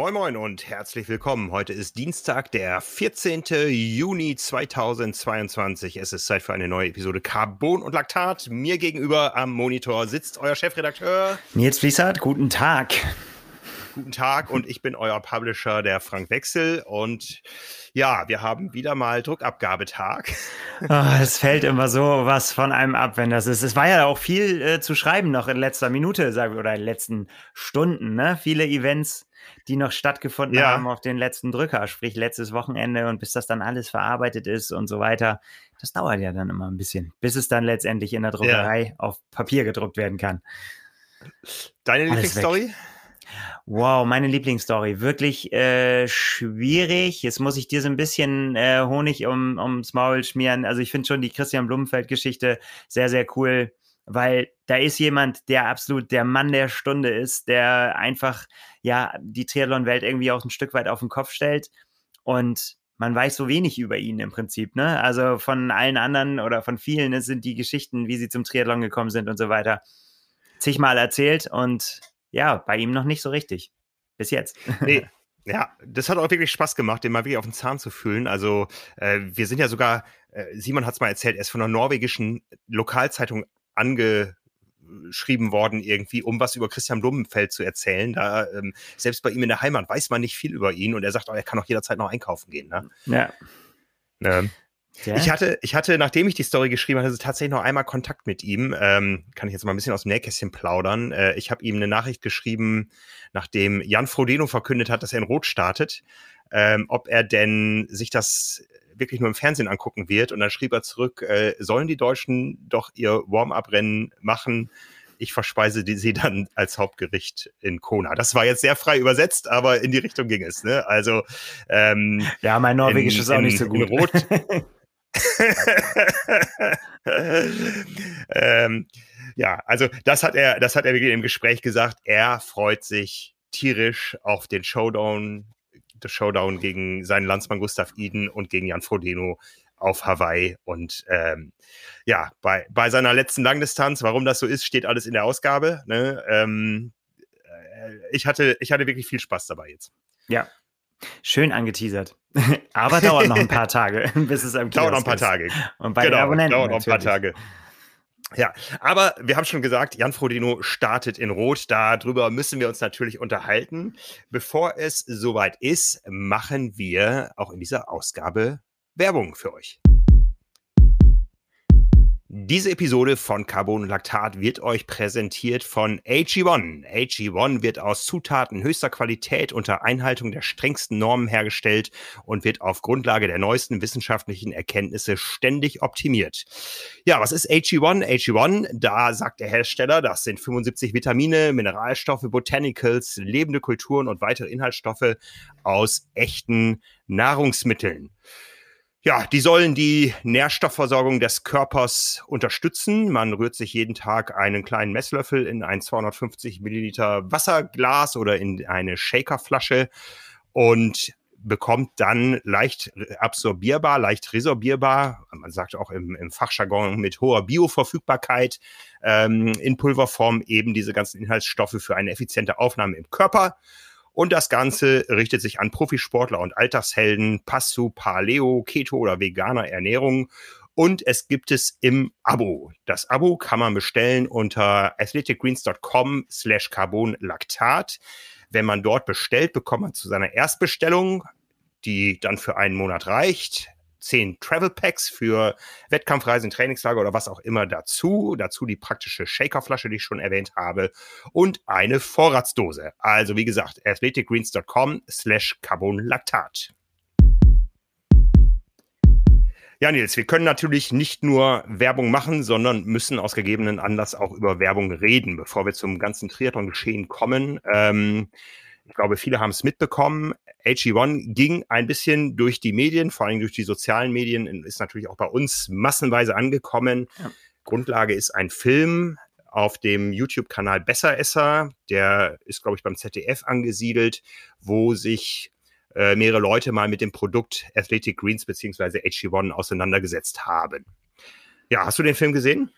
Moin Moin und herzlich willkommen. Heute ist Dienstag, der 14. Juni 2022. Es ist Zeit für eine neue Episode Carbon und Laktat. Mir gegenüber am Monitor sitzt euer Chefredakteur Nils Fließert. Guten Tag. Guten Tag und ich bin euer Publisher, der Frank Wechsel. Und ja, wir haben wieder mal Druckabgabetag. Oh, es fällt immer so was von einem ab, wenn das ist. Es war ja auch viel äh, zu schreiben noch in letzter Minute, sagen wir, oder in den letzten Stunden. Ne? Viele Events, die noch stattgefunden ja. haben auf den letzten Drücker, sprich letztes Wochenende und bis das dann alles verarbeitet ist und so weiter. Das dauert ja dann immer ein bisschen, bis es dann letztendlich in der Druckerei ja. auf Papier gedruckt werden kann. Deine Lieblingsstory? Wow, meine Lieblingsstory. Wirklich äh, schwierig. Jetzt muss ich dir so ein bisschen äh, Honig um, ums Maul schmieren. Also ich finde schon die Christian Blumenfeld-Geschichte sehr, sehr cool, weil da ist jemand, der absolut der Mann der Stunde ist, der einfach ja die Triathlon-Welt irgendwie auch ein Stück weit auf den Kopf stellt. Und man weiß so wenig über ihn im Prinzip, ne? Also von allen anderen oder von vielen sind die Geschichten, wie sie zum Triathlon gekommen sind und so weiter, zigmal erzählt und ja, bei ihm noch nicht so richtig. Bis jetzt. Nee. Ja, das hat auch wirklich Spaß gemacht, den mal wirklich auf den Zahn zu fühlen. Also, äh, wir sind ja sogar, äh, Simon hat es mal erzählt, er ist von einer norwegischen Lokalzeitung angeschrieben worden, irgendwie, um was über Christian Blumenfeld zu erzählen. Da, ähm, selbst bei ihm in der Heimat weiß man nicht viel über ihn und er sagt auch, er kann auch jederzeit noch einkaufen gehen. Ne? Ja. Ne? Ja. Ich hatte, ich hatte, nachdem ich die Story geschrieben hatte, tatsächlich noch einmal Kontakt mit ihm. Ähm, kann ich jetzt mal ein bisschen aus dem Nähkästchen plaudern. Äh, ich habe ihm eine Nachricht geschrieben, nachdem Jan Frodeno verkündet hat, dass er in Rot startet, ähm, ob er denn sich das wirklich nur im Fernsehen angucken wird. Und dann schrieb er zurück, äh, sollen die Deutschen doch ihr Warm-up-Rennen machen? Ich verspeise die, sie dann als Hauptgericht in Kona. Das war jetzt sehr frei übersetzt, aber in die Richtung ging es. Ne? Also ähm, ja, mein Norwegisch in, ist auch in, nicht so gut. Rot, ähm, ja, also das hat er, das hat er im Gespräch gesagt. Er freut sich tierisch auf den Showdown, das Showdown gegen seinen Landsmann Gustav Iden und gegen Jan Frodeno auf Hawaii. Und ähm, ja, bei, bei seiner letzten Langdistanz, warum das so ist, steht alles in der Ausgabe. Ne? Ähm, äh, ich, hatte, ich hatte wirklich viel Spaß dabei jetzt. Ja, Schön angeteasert. Aber dauert noch ein paar Tage, bis es am Kiosk Dauert noch ein paar ist. Tage. Und bei genau, den Abonnenten dauert noch ein paar Tage. Ja, aber wir haben schon gesagt, Jan Frodeno startet in Rot. Darüber müssen wir uns natürlich unterhalten. Bevor es soweit ist, machen wir auch in dieser Ausgabe Werbung für euch. Diese Episode von Carbon Lactat wird euch präsentiert von AG1. AG1 wird aus Zutaten höchster Qualität unter Einhaltung der strengsten Normen hergestellt und wird auf Grundlage der neuesten wissenschaftlichen Erkenntnisse ständig optimiert. Ja, was ist AG1? AG1, da sagt der Hersteller, das sind 75 Vitamine, Mineralstoffe, Botanicals, lebende Kulturen und weitere Inhaltsstoffe aus echten Nahrungsmitteln. Ja, die sollen die Nährstoffversorgung des Körpers unterstützen. Man rührt sich jeden Tag einen kleinen Messlöffel in ein 250 Milliliter Wasserglas oder in eine Shakerflasche und bekommt dann leicht absorbierbar, leicht resorbierbar, man sagt auch im, im Fachjargon mit hoher Bioverfügbarkeit, ähm, in Pulverform eben diese ganzen Inhaltsstoffe für eine effiziente Aufnahme im Körper. Und das Ganze richtet sich an Profisportler und Alltagshelden, Passu, Paleo, Keto oder veganer Ernährung. Und es gibt es im Abo. Das Abo kann man bestellen unter athleticgreens.com slash carbonlactat. Wenn man dort bestellt, bekommt man zu seiner Erstbestellung, die dann für einen Monat reicht, zehn Travel Packs für Wettkampfreisen, Trainingslager oder was auch immer dazu. Dazu die praktische Shakerflasche, die ich schon erwähnt habe und eine Vorratsdose. Also wie gesagt, athleticgreens.com slash carbonlactat. Ja, Nils, wir können natürlich nicht nur Werbung machen, sondern müssen aus gegebenen Anlass auch über Werbung reden, bevor wir zum ganzen Triathlon-Geschehen kommen. Ähm, ich glaube, viele haben es mitbekommen. AG1 ging ein bisschen durch die Medien, vor allem durch die sozialen Medien, ist natürlich auch bei uns massenweise angekommen. Ja. Grundlage ist ein Film auf dem YouTube-Kanal Besseresser. Der ist, glaube ich, beim ZDF angesiedelt, wo sich äh, mehrere Leute mal mit dem Produkt Athletic Greens beziehungsweise AG1 auseinandergesetzt haben. Ja, hast du den Film gesehen?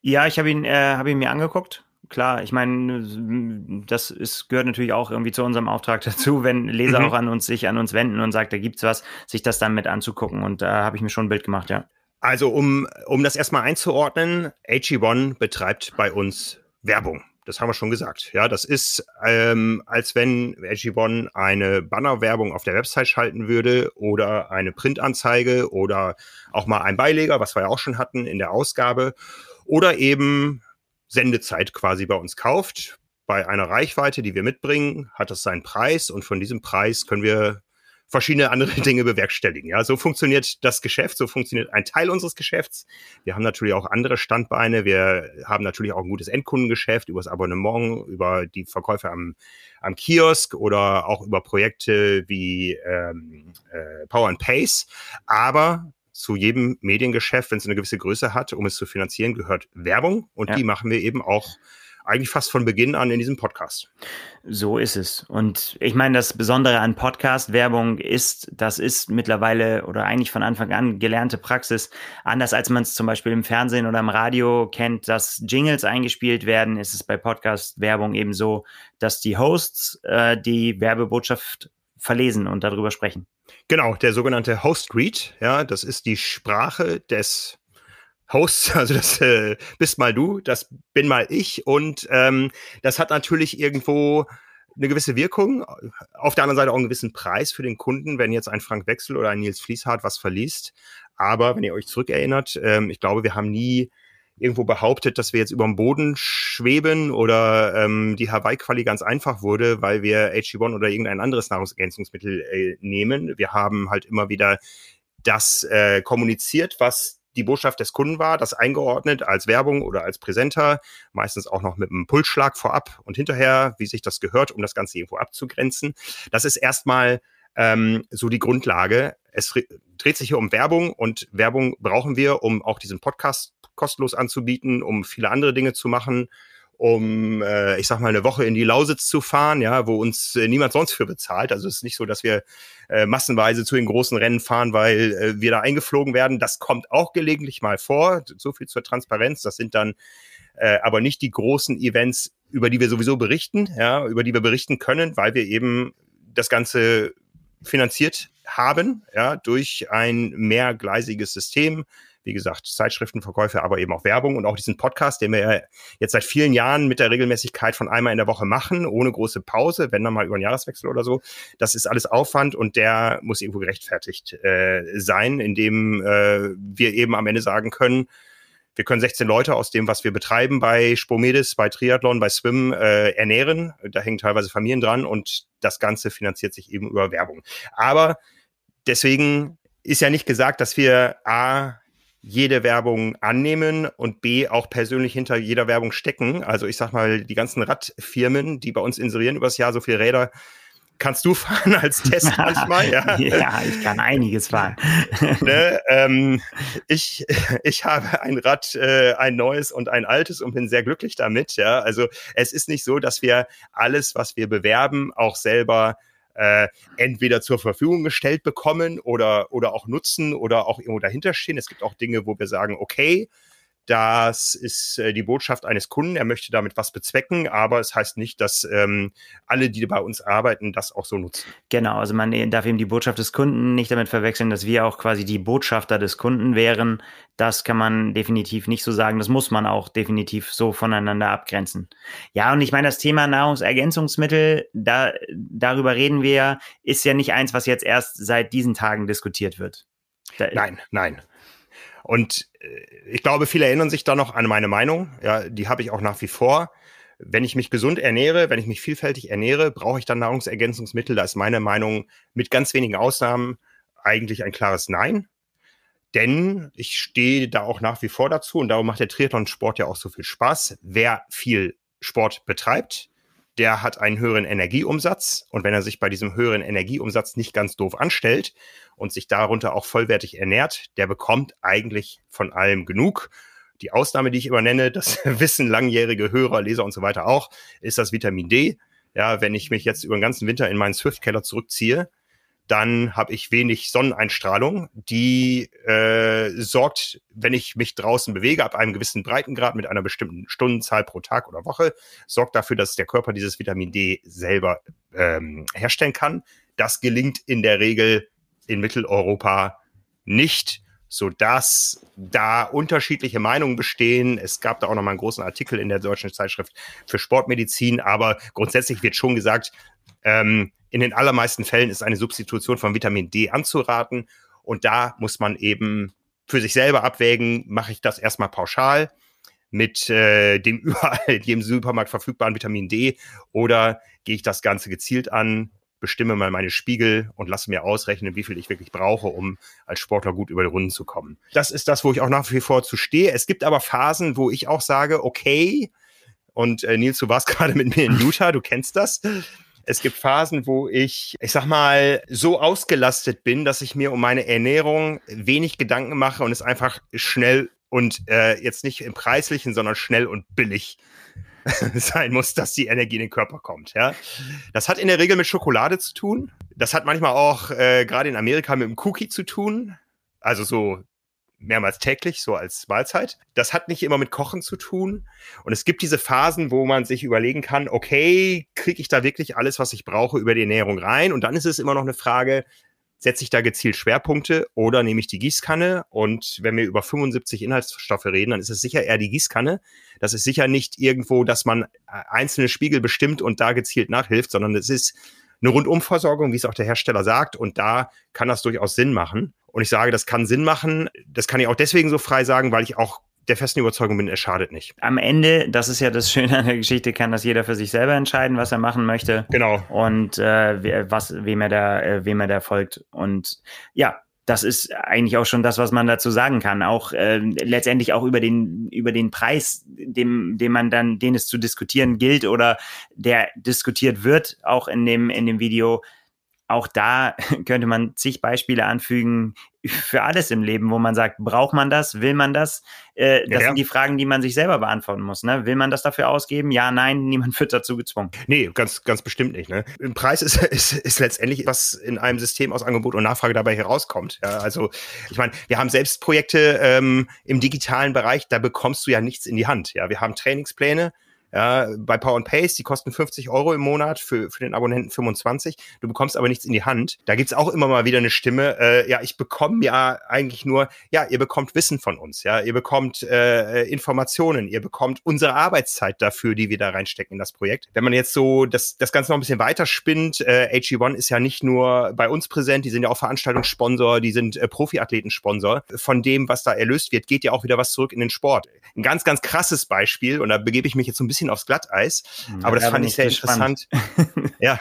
Ja, ich habe ihn, äh, hab ihn mir angeguckt klar. Ich meine, das ist, gehört natürlich auch irgendwie zu unserem Auftrag dazu, wenn Leser mhm. auch an uns sich an uns wenden und sagt, da gibt's was, sich das dann mit anzugucken. Und da habe ich mir schon ein Bild gemacht, ja. Also um, um das erstmal einzuordnen, AG1 betreibt bei uns Werbung. Das haben wir schon gesagt. Ja, das ist, ähm, als wenn AG1 eine Bannerwerbung auf der Website schalten würde oder eine Printanzeige oder auch mal ein Beileger, was wir ja auch schon hatten in der Ausgabe, oder eben Sendezeit quasi bei uns kauft. Bei einer Reichweite, die wir mitbringen, hat das seinen Preis und von diesem Preis können wir verschiedene andere Dinge bewerkstelligen. Ja, so funktioniert das Geschäft, so funktioniert ein Teil unseres Geschäfts. Wir haben natürlich auch andere Standbeine. Wir haben natürlich auch ein gutes Endkundengeschäft über das Abonnement, über die Verkäufe am, am Kiosk oder auch über Projekte wie ähm, äh, Power and Pace. Aber zu jedem Mediengeschäft, wenn es eine gewisse Größe hat, um es zu finanzieren, gehört Werbung und ja. die machen wir eben auch eigentlich fast von Beginn an in diesem Podcast. So ist es. Und ich meine, das Besondere an Podcast-Werbung ist, das ist mittlerweile oder eigentlich von Anfang an gelernte Praxis. Anders als man es zum Beispiel im Fernsehen oder im Radio kennt, dass Jingles eingespielt werden, ist es bei Podcast-Werbung eben so, dass die Hosts äh, die Werbebotschaft verlesen und darüber sprechen. Genau, der sogenannte Host Read, ja, das ist die Sprache des Hosts, also das äh, bist mal du, das bin mal ich und ähm, das hat natürlich irgendwo eine gewisse Wirkung, auf der anderen Seite auch einen gewissen Preis für den Kunden, wenn jetzt ein Frank Wechsel oder ein Nils Fließhardt was verliest. Aber wenn ihr euch zurückerinnert, ähm, ich glaube, wir haben nie irgendwo behauptet, dass wir jetzt über dem Boden schweben oder ähm, die Hawaii-Quali ganz einfach wurde, weil wir HG1 oder irgendein anderes Nahrungsergänzungsmittel äh, nehmen. Wir haben halt immer wieder das äh, kommuniziert, was die Botschaft des Kunden war, das eingeordnet als Werbung oder als Präsenter, meistens auch noch mit einem Pulsschlag vorab und hinterher, wie sich das gehört, um das Ganze irgendwo abzugrenzen. Das ist erstmal ähm, so die Grundlage. Es dreht sich hier um Werbung und Werbung brauchen wir, um auch diesen Podcast kostenlos anzubieten, um viele andere Dinge zu machen um, äh, ich sag mal, eine Woche in die Lausitz zu fahren, ja, wo uns äh, niemand sonst für bezahlt. Also es ist nicht so, dass wir äh, massenweise zu den großen Rennen fahren, weil äh, wir da eingeflogen werden. Das kommt auch gelegentlich mal vor. So viel zur Transparenz. Das sind dann äh, aber nicht die großen Events, über die wir sowieso berichten, ja, über die wir berichten können, weil wir eben das Ganze finanziert haben, ja, durch ein mehrgleisiges System, wie gesagt, Zeitschriftenverkäufe, aber eben auch Werbung und auch diesen Podcast, den wir jetzt seit vielen Jahren mit der Regelmäßigkeit von einmal in der Woche machen, ohne große Pause, wenn dann mal über einen Jahreswechsel oder so. Das ist alles Aufwand und der muss irgendwo gerechtfertigt äh, sein, indem äh, wir eben am Ende sagen können, wir können 16 Leute aus dem, was wir betreiben bei Spomedis, bei Triathlon, bei Swim äh, ernähren. Da hängen teilweise Familien dran und das Ganze finanziert sich eben über Werbung. Aber deswegen ist ja nicht gesagt, dass wir A, jede Werbung annehmen und B auch persönlich hinter jeder Werbung stecken. Also ich sag mal, die ganzen Radfirmen, die bei uns inserieren übers Jahr so viele Räder, kannst du fahren als Test manchmal? Ja, ja ich kann einiges fahren. ne, ähm, ich, ich habe ein Rad, äh, ein neues und ein altes und bin sehr glücklich damit. Ja, also es ist nicht so, dass wir alles, was wir bewerben, auch selber äh, entweder zur Verfügung gestellt bekommen oder, oder auch nutzen oder auch irgendwo dahinter stehen. Es gibt auch Dinge, wo wir sagen, okay, das ist äh, die Botschaft eines Kunden. Er möchte damit was bezwecken, aber es heißt nicht, dass ähm, alle, die bei uns arbeiten, das auch so nutzen. Genau, also man darf eben die Botschaft des Kunden nicht damit verwechseln, dass wir auch quasi die Botschafter des Kunden wären. Das kann man definitiv nicht so sagen. Das muss man auch definitiv so voneinander abgrenzen. Ja, und ich meine, das Thema Nahrungsergänzungsmittel, da, darüber reden wir, ist ja nicht eins, was jetzt erst seit diesen Tagen diskutiert wird. Da, nein, nein. Und äh, ich glaube, viele erinnern sich da noch an meine Meinung. Ja, die habe ich auch nach wie vor. Wenn ich mich gesund ernähre, wenn ich mich vielfältig ernähre, brauche ich dann Nahrungsergänzungsmittel. Da ist meine Meinung mit ganz wenigen Ausnahmen eigentlich ein klares Nein. Denn ich stehe da auch nach wie vor dazu und darum macht der Triathlon-Sport ja auch so viel Spaß. Wer viel Sport betreibt, der hat einen höheren Energieumsatz. Und wenn er sich bei diesem höheren Energieumsatz nicht ganz doof anstellt und sich darunter auch vollwertig ernährt, der bekommt eigentlich von allem genug. Die Ausnahme, die ich immer nenne, das wissen langjährige Hörer, Leser und so weiter auch, ist das Vitamin D. Ja, wenn ich mich jetzt über den ganzen Winter in meinen Swift-Keller zurückziehe, dann habe ich wenig Sonneneinstrahlung. Die äh, sorgt, wenn ich mich draußen bewege, ab einem gewissen Breitengrad mit einer bestimmten Stundenzahl pro Tag oder Woche, sorgt dafür, dass der Körper dieses Vitamin D selber ähm, herstellen kann. Das gelingt in der Regel in Mitteleuropa nicht so dass da unterschiedliche Meinungen bestehen. Es gab da auch noch mal einen großen Artikel in der deutschen Zeitschrift für Sportmedizin, aber grundsätzlich wird schon gesagt, ähm, in den allermeisten Fällen ist eine Substitution von Vitamin D anzuraten. Und da muss man eben für sich selber abwägen, mache ich das erstmal pauschal mit äh, dem überall jedem Supermarkt verfügbaren Vitamin D oder gehe ich das Ganze gezielt an, bestimme mal meine Spiegel und lasse mir ausrechnen, wie viel ich wirklich brauche, um als Sportler gut über die Runden zu kommen. Das ist das, wo ich auch nach wie vor zu stehe. Es gibt aber Phasen, wo ich auch sage, okay, und äh, Nils, du warst gerade mit mir in Utah, du kennst das. Es gibt Phasen, wo ich, ich sag mal, so ausgelastet bin, dass ich mir um meine Ernährung wenig Gedanken mache und es einfach schnell und äh, jetzt nicht im preislichen, sondern schnell und billig sein muss, dass die Energie in den Körper kommt. Ja, das hat in der Regel mit Schokolade zu tun. Das hat manchmal auch äh, gerade in Amerika mit dem Cookie zu tun. Also so mehrmals täglich, so als Mahlzeit. Das hat nicht immer mit Kochen zu tun. Und es gibt diese Phasen, wo man sich überlegen kann, okay, kriege ich da wirklich alles, was ich brauche, über die Ernährung rein? Und dann ist es immer noch eine Frage, setze ich da gezielt Schwerpunkte oder nehme ich die Gießkanne? Und wenn wir über 75 Inhaltsstoffe reden, dann ist es sicher eher die Gießkanne. Das ist sicher nicht irgendwo, dass man einzelne Spiegel bestimmt und da gezielt nachhilft, sondern es ist eine Rundumversorgung, wie es auch der Hersteller sagt. Und da kann das durchaus Sinn machen. Und ich sage, das kann Sinn machen. Das kann ich auch deswegen so frei sagen, weil ich auch der festen Überzeugung bin, es schadet nicht. Am Ende, das ist ja das Schöne an der Geschichte, kann das jeder für sich selber entscheiden, was er machen möchte. Genau. Und äh, was, wem er da, äh, wem er da folgt. Und ja, das ist eigentlich auch schon das, was man dazu sagen kann. Auch äh, letztendlich auch über den über den Preis, dem dem man dann, den es zu diskutieren gilt oder der diskutiert wird, auch in dem in dem Video auch da könnte man zig Beispiele anfügen für alles im Leben, wo man sagt, braucht man das, will man das? Äh, das ja, sind die Fragen, die man sich selber beantworten muss. Ne? Will man das dafür ausgeben? Ja, nein, niemand wird dazu gezwungen. Nee, ganz, ganz bestimmt nicht. Ne? Ein Preis ist, ist, ist letztendlich, was in einem System aus Angebot und Nachfrage dabei herauskommt. Ja, also ich meine, wir haben selbst Projekte ähm, im digitalen Bereich, da bekommst du ja nichts in die Hand. Ja, wir haben Trainingspläne, ja, bei Power and Pace, die kosten 50 Euro im Monat, für, für den Abonnenten 25. Du bekommst aber nichts in die Hand. Da gibt's auch immer mal wieder eine Stimme, äh, ja, ich bekomme ja eigentlich nur, ja, ihr bekommt Wissen von uns, ja, ihr bekommt äh, Informationen, ihr bekommt unsere Arbeitszeit dafür, die wir da reinstecken in das Projekt. Wenn man jetzt so das, das Ganze noch ein bisschen weiter spinnt, äh, AG1 ist ja nicht nur bei uns präsent, die sind ja auch Veranstaltungssponsor, die sind äh, Profiathletensponsor. Von dem, was da erlöst wird, geht ja auch wieder was zurück in den Sport. Ein ganz, ganz krasses Beispiel, und da begebe ich mich jetzt so ein bisschen bisschen aufs Glatteis. Hm, aber das fand ich sehr interessant. ja,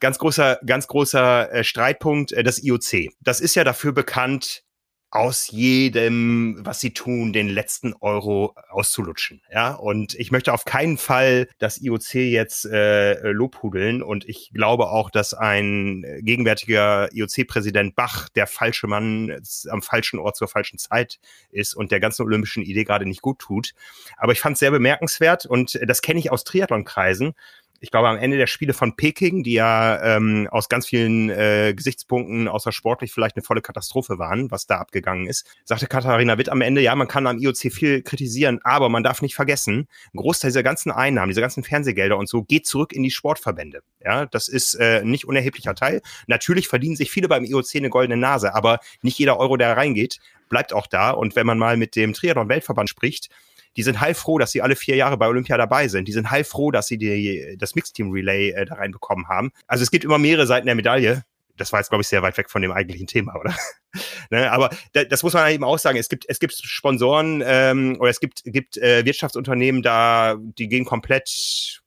ganz großer, ganz großer äh, Streitpunkt, äh, das IOC. Das ist ja dafür bekannt, aus jedem, was sie tun, den letzten Euro auszulutschen. Ja, und ich möchte auf keinen Fall das IOC jetzt äh, lobhudeln. Und ich glaube auch, dass ein gegenwärtiger IOC-Präsident Bach der falsche Mann am falschen Ort zur falschen Zeit ist und der ganzen olympischen Idee gerade nicht gut tut. Aber ich fand es sehr bemerkenswert und das kenne ich aus Triathlonkreisen ich glaube, am Ende der Spiele von Peking, die ja ähm, aus ganz vielen äh, Gesichtspunkten außer sportlich vielleicht eine volle Katastrophe waren, was da abgegangen ist, sagte Katharina Witt am Ende, ja, man kann am IOC viel kritisieren, aber man darf nicht vergessen, ein Großteil dieser ganzen Einnahmen, dieser ganzen Fernsehgelder und so geht zurück in die Sportverbände. Ja, das ist äh, nicht unerheblicher Teil. Natürlich verdienen sich viele beim IOC eine goldene Nase, aber nicht jeder Euro, der reingeht, bleibt auch da. Und wenn man mal mit dem Triathlon-Weltverband spricht, die sind heilfroh, dass sie alle vier Jahre bei Olympia dabei sind. Die sind heilfroh, dass sie die, das Mixteam Relay äh, da reinbekommen haben. Also es gibt immer mehrere Seiten der Medaille. Das war jetzt, glaube ich, sehr weit weg von dem eigentlichen Thema, oder? ne, aber da, das muss man eben auch sagen. Es gibt, es gibt Sponsoren ähm, oder es gibt, gibt äh, Wirtschaftsunternehmen, da, die gehen komplett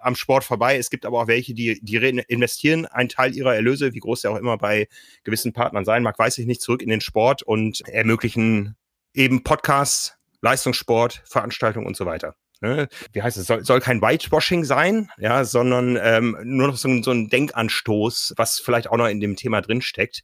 am Sport vorbei. Es gibt aber auch welche, die, die investieren einen Teil ihrer Erlöse, wie groß der auch immer bei gewissen Partnern sein mag, weiß ich nicht, zurück in den Sport und ermöglichen eben Podcasts, Leistungssport, Veranstaltungen und so weiter. Ne? Wie heißt es? Soll, soll kein Whitewashing sein, ja, sondern ähm, nur noch so, so ein Denkanstoß, was vielleicht auch noch in dem Thema drinsteckt.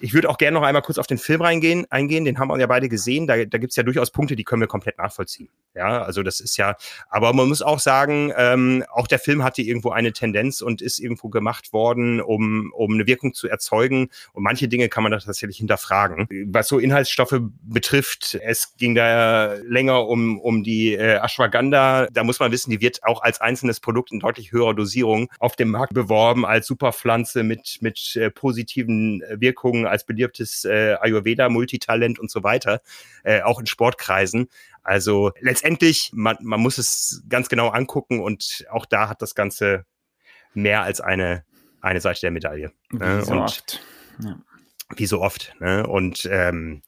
Ich würde auch gerne noch einmal kurz auf den Film reingehen, eingehen. Den haben wir ja beide gesehen. Da, da gibt es ja durchaus Punkte, die können wir komplett nachvollziehen. Ja, also das ist ja, aber man muss auch sagen, ähm, auch der Film hatte irgendwo eine Tendenz und ist irgendwo gemacht worden, um, um eine Wirkung zu erzeugen. Und manche Dinge kann man da tatsächlich hinterfragen. Was so Inhaltsstoffe betrifft, es ging da länger um, um die äh, Ashwagandha. Da muss man wissen, die wird auch als einzelnes Produkt in deutlich höherer Dosierung auf dem Markt beworben, als Superpflanze mit, mit äh, positiven Wirkungen, als beliebtes äh, Ayurveda-Multitalent und so weiter, äh, auch in Sportkreisen. Also letztendlich, man, man muss es ganz genau angucken und auch da hat das Ganze mehr als eine, eine Seite der Medaille. Wie ne? so und oft. Ja. Wie so oft. Ne? Und ähm,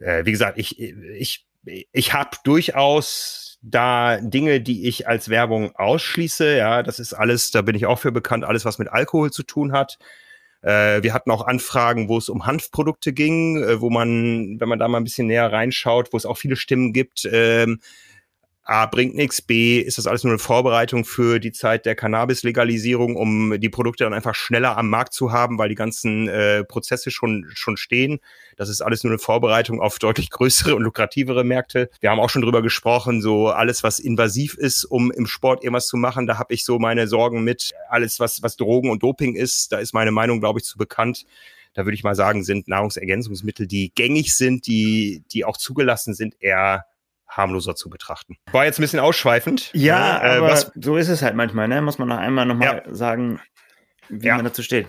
äh, wie gesagt, ich, ich, ich habe durchaus da Dinge, die ich als Werbung ausschließe. Ja, das ist alles, da bin ich auch für bekannt, alles, was mit Alkohol zu tun hat. Äh, wir hatten auch Anfragen, wo es um Hanfprodukte ging, äh, wo man, wenn man da mal ein bisschen näher reinschaut, wo es auch viele Stimmen gibt, ähm, A, bringt nichts, B, ist das alles nur eine Vorbereitung für die Zeit der Cannabis-Legalisierung, um die Produkte dann einfach schneller am Markt zu haben, weil die ganzen äh, Prozesse schon, schon stehen. Das ist alles nur eine Vorbereitung auf deutlich größere und lukrativere Märkte. Wir haben auch schon drüber gesprochen, so alles, was invasiv ist, um im Sport irgendwas zu machen, da habe ich so meine Sorgen mit. Alles, was, was Drogen und Doping ist, da ist meine Meinung, glaube ich, zu bekannt da würde ich mal sagen, sind Nahrungsergänzungsmittel, die gängig sind, die, die auch zugelassen sind, eher harmloser zu betrachten. War jetzt ein bisschen ausschweifend. Ja, äh, aber was, so ist es halt manchmal, ne? Muss man noch einmal nochmal ja. sagen, wie ja. man dazu steht.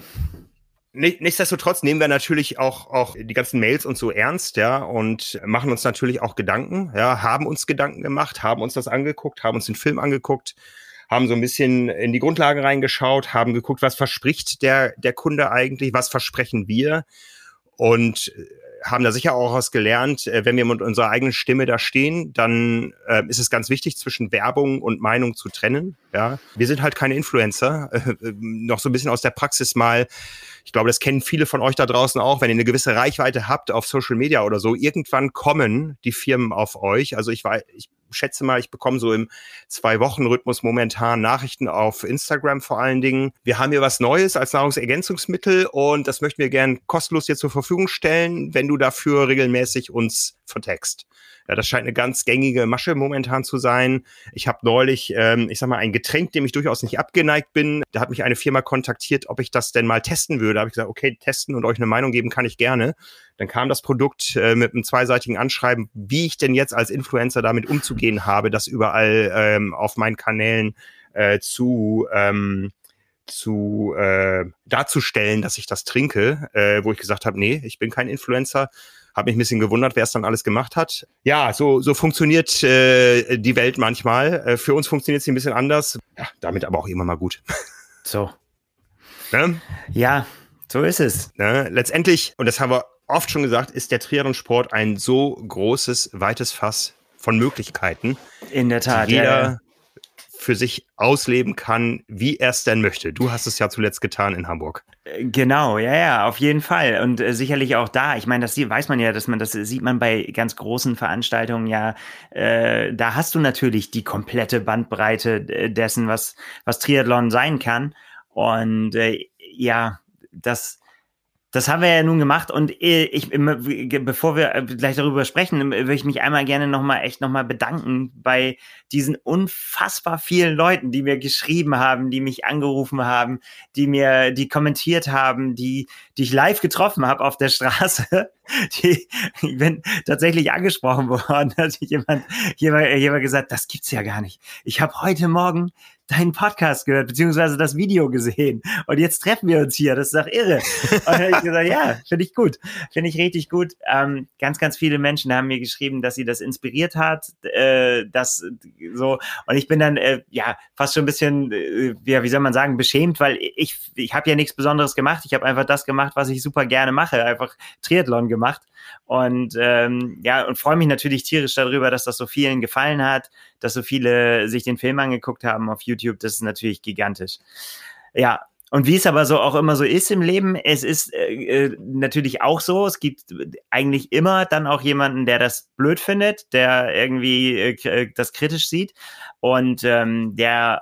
Nichtsdestotrotz nehmen wir natürlich auch, auch die ganzen Mails und so ernst, ja, und machen uns natürlich auch Gedanken, ja, haben uns Gedanken gemacht, haben uns das angeguckt, haben uns den Film angeguckt, haben so ein bisschen in die Grundlage reingeschaut, haben geguckt, was verspricht der, der Kunde eigentlich, was versprechen wir und haben da sicher auch was gelernt. Äh, wenn wir mit unserer eigenen Stimme da stehen, dann äh, ist es ganz wichtig, zwischen Werbung und Meinung zu trennen. Ja, wir sind halt keine Influencer. Äh, äh, noch so ein bisschen aus der Praxis mal. Ich glaube, das kennen viele von euch da draußen auch. Wenn ihr eine gewisse Reichweite habt auf Social Media oder so, irgendwann kommen die Firmen auf euch. Also ich weiß, ich schätze mal, ich bekomme so im Zwei-Wochen-Rhythmus momentan Nachrichten auf Instagram vor allen Dingen. Wir haben hier was Neues als Nahrungsergänzungsmittel und das möchten wir gern kostenlos dir zur Verfügung stellen, wenn du dafür regelmäßig uns vertext. Ja, das scheint eine ganz gängige Masche momentan zu sein. Ich habe neulich, ähm, ich sag mal, ein Getränk, dem ich durchaus nicht abgeneigt bin. Da hat mich eine Firma kontaktiert, ob ich das denn mal testen würde. Da habe ich gesagt, okay, testen und euch eine Meinung geben kann ich gerne. Dann kam das Produkt äh, mit einem zweiseitigen Anschreiben, wie ich denn jetzt als Influencer damit umzugehen habe, das überall ähm, auf meinen Kanälen äh, zu ähm, zu äh, darzustellen, dass ich das trinke, äh, wo ich gesagt habe, nee, ich bin kein Influencer. Habe mich ein bisschen gewundert, wer es dann alles gemacht hat. Ja, so, so funktioniert äh, die Welt manchmal. Äh, für uns funktioniert sie ein bisschen anders. Ja, damit aber auch immer mal gut. So. Ne? Ja, so ist es. Ne? Letztendlich, und das haben wir oft schon gesagt, ist der Triathlon-Sport ein so großes, weites Fass von Möglichkeiten. In der Tat. Jeder ja, ja. Für sich ausleben kann, wie er es denn möchte. Du hast es ja zuletzt getan in Hamburg. Genau, ja, ja, auf jeden Fall. Und äh, sicherlich auch da. Ich meine, das weiß man ja, dass man, das sieht man bei ganz großen Veranstaltungen ja. Äh, da hast du natürlich die komplette Bandbreite äh, dessen, was, was Triathlon sein kann. Und äh, ja, das, das haben wir ja nun gemacht und ich, bevor wir äh, gleich darüber sprechen, würde ich mich einmal gerne nochmal echt nochmal bedanken bei diesen unfassbar vielen Leuten, die mir geschrieben haben, die mich angerufen haben, die mir, die kommentiert haben, die, die ich live getroffen habe auf der Straße. Ich bin tatsächlich angesprochen worden, hat jemand, jemand, jemand gesagt, das gibt's ja gar nicht. Ich habe heute Morgen deinen Podcast gehört, beziehungsweise das Video gesehen. Und jetzt treffen wir uns hier. Das ist doch irre. Und dann habe ich gesagt, ja, finde ich gut. Finde ich richtig gut. Ähm, ganz, ganz viele Menschen haben mir geschrieben, dass sie das inspiriert hat. Äh, das so. Und ich bin dann, äh, ja, fast schon ein bisschen, äh, ja, wie soll man sagen, beschämt, weil ich, ich habe ja nichts Besonderes gemacht. Ich habe einfach das gemacht, was ich super gerne mache. Einfach Triathlon gemacht. Und ähm, ja, und freue mich natürlich tierisch darüber, dass das so vielen gefallen hat, dass so viele sich den Film angeguckt haben auf YouTube. Das ist natürlich gigantisch. Ja, und wie es aber so auch immer so ist im Leben, es ist äh, äh natürlich auch so, es gibt eigentlich immer dann auch jemanden, der das blöd findet, der irgendwie äh, äh das kritisch sieht und ähm, der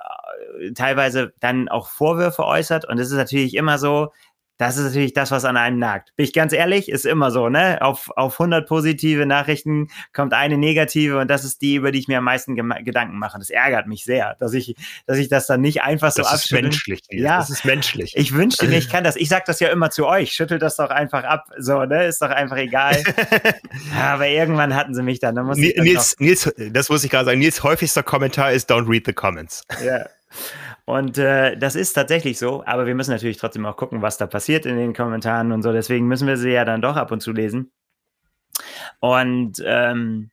äh, teilweise dann auch Vorwürfe äußert. Und es ist natürlich immer so, das ist natürlich das, was an einem nagt. Bin ich ganz ehrlich, ist immer so, ne? Auf, auf 100 positive Nachrichten kommt eine negative und das ist die, über die ich mir am meisten Gedanken mache. Das ärgert mich sehr, dass ich, dass ich das dann nicht einfach so abschüttle. Das ist menschlich. Ja, das ist menschlich. Ich wünschte mir, ich kann das. Ich sag das ja immer zu euch. Schüttelt das doch einfach ab. So, ne? Ist doch einfach egal. Aber irgendwann hatten sie mich dann. dann muss Nils, Nils, das muss ich gerade sagen. Nils häufigster Kommentar ist Don't read the comments. Ja. Und äh, das ist tatsächlich so, aber wir müssen natürlich trotzdem auch gucken, was da passiert in den Kommentaren und so. Deswegen müssen wir sie ja dann doch ab und zu lesen. Und ähm,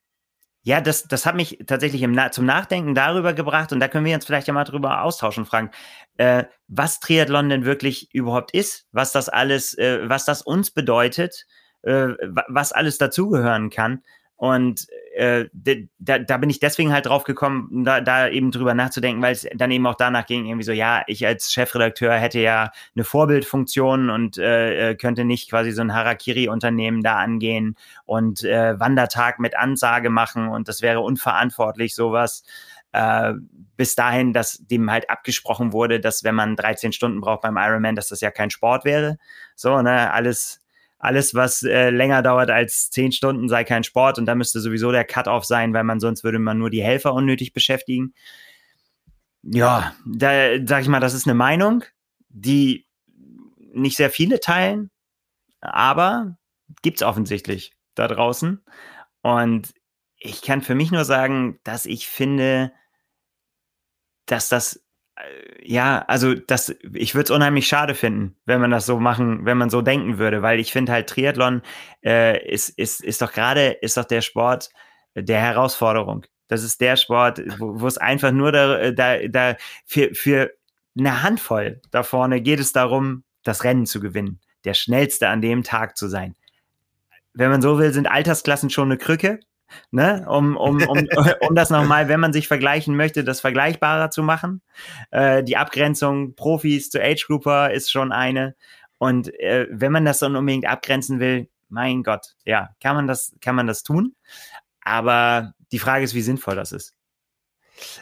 ja, das, das hat mich tatsächlich im zum Nachdenken darüber gebracht und da können wir uns vielleicht ja mal drüber austauschen, fragen, äh, was Triathlon denn wirklich überhaupt ist, was das alles, äh, was das uns bedeutet, äh, was alles dazugehören kann. Und äh, da, da bin ich deswegen halt drauf gekommen, da, da eben drüber nachzudenken, weil es dann eben auch danach ging, irgendwie so, ja, ich als Chefredakteur hätte ja eine Vorbildfunktion und äh, äh könnte nicht quasi so ein Harakiri-Unternehmen da angehen und äh, Wandertag mit Ansage machen und das wäre unverantwortlich, sowas. Äh, bis dahin, dass dem halt abgesprochen wurde, dass wenn man 13 Stunden braucht beim Ironman, dass das ja kein Sport wäre. So, ne, alles alles, was äh, länger dauert als zehn Stunden, sei kein Sport und da müsste sowieso der Cut-off sein, weil man sonst würde man nur die Helfer unnötig beschäftigen. Ja, da sag ich mal, das ist eine Meinung, die nicht sehr viele teilen, aber gibt's offensichtlich da draußen. Und ich kann für mich nur sagen, dass ich finde, dass das ja, also das, ich würde es unheimlich schade finden, wenn man das so machen, wenn man so denken würde, weil ich finde halt Triathlon äh, ist, ist, ist doch gerade, ist doch der Sport der Herausforderung. Das ist der Sport, wo, wo es einfach nur da, da, da für, für eine Handvoll da vorne geht es darum, das Rennen zu gewinnen, der schnellste an dem Tag zu sein. Wenn man so will, sind Altersklassen schon eine Krücke, ne? um, um, um, um das nochmal, wenn man sich vergleichen möchte, das vergleichbarer zu machen. Äh, die Abgrenzung Profis zu Age Grouper ist schon eine. Und äh, wenn man das dann unbedingt abgrenzen will, mein Gott, ja, kann man das, kann man das tun. Aber die Frage ist, wie sinnvoll das ist.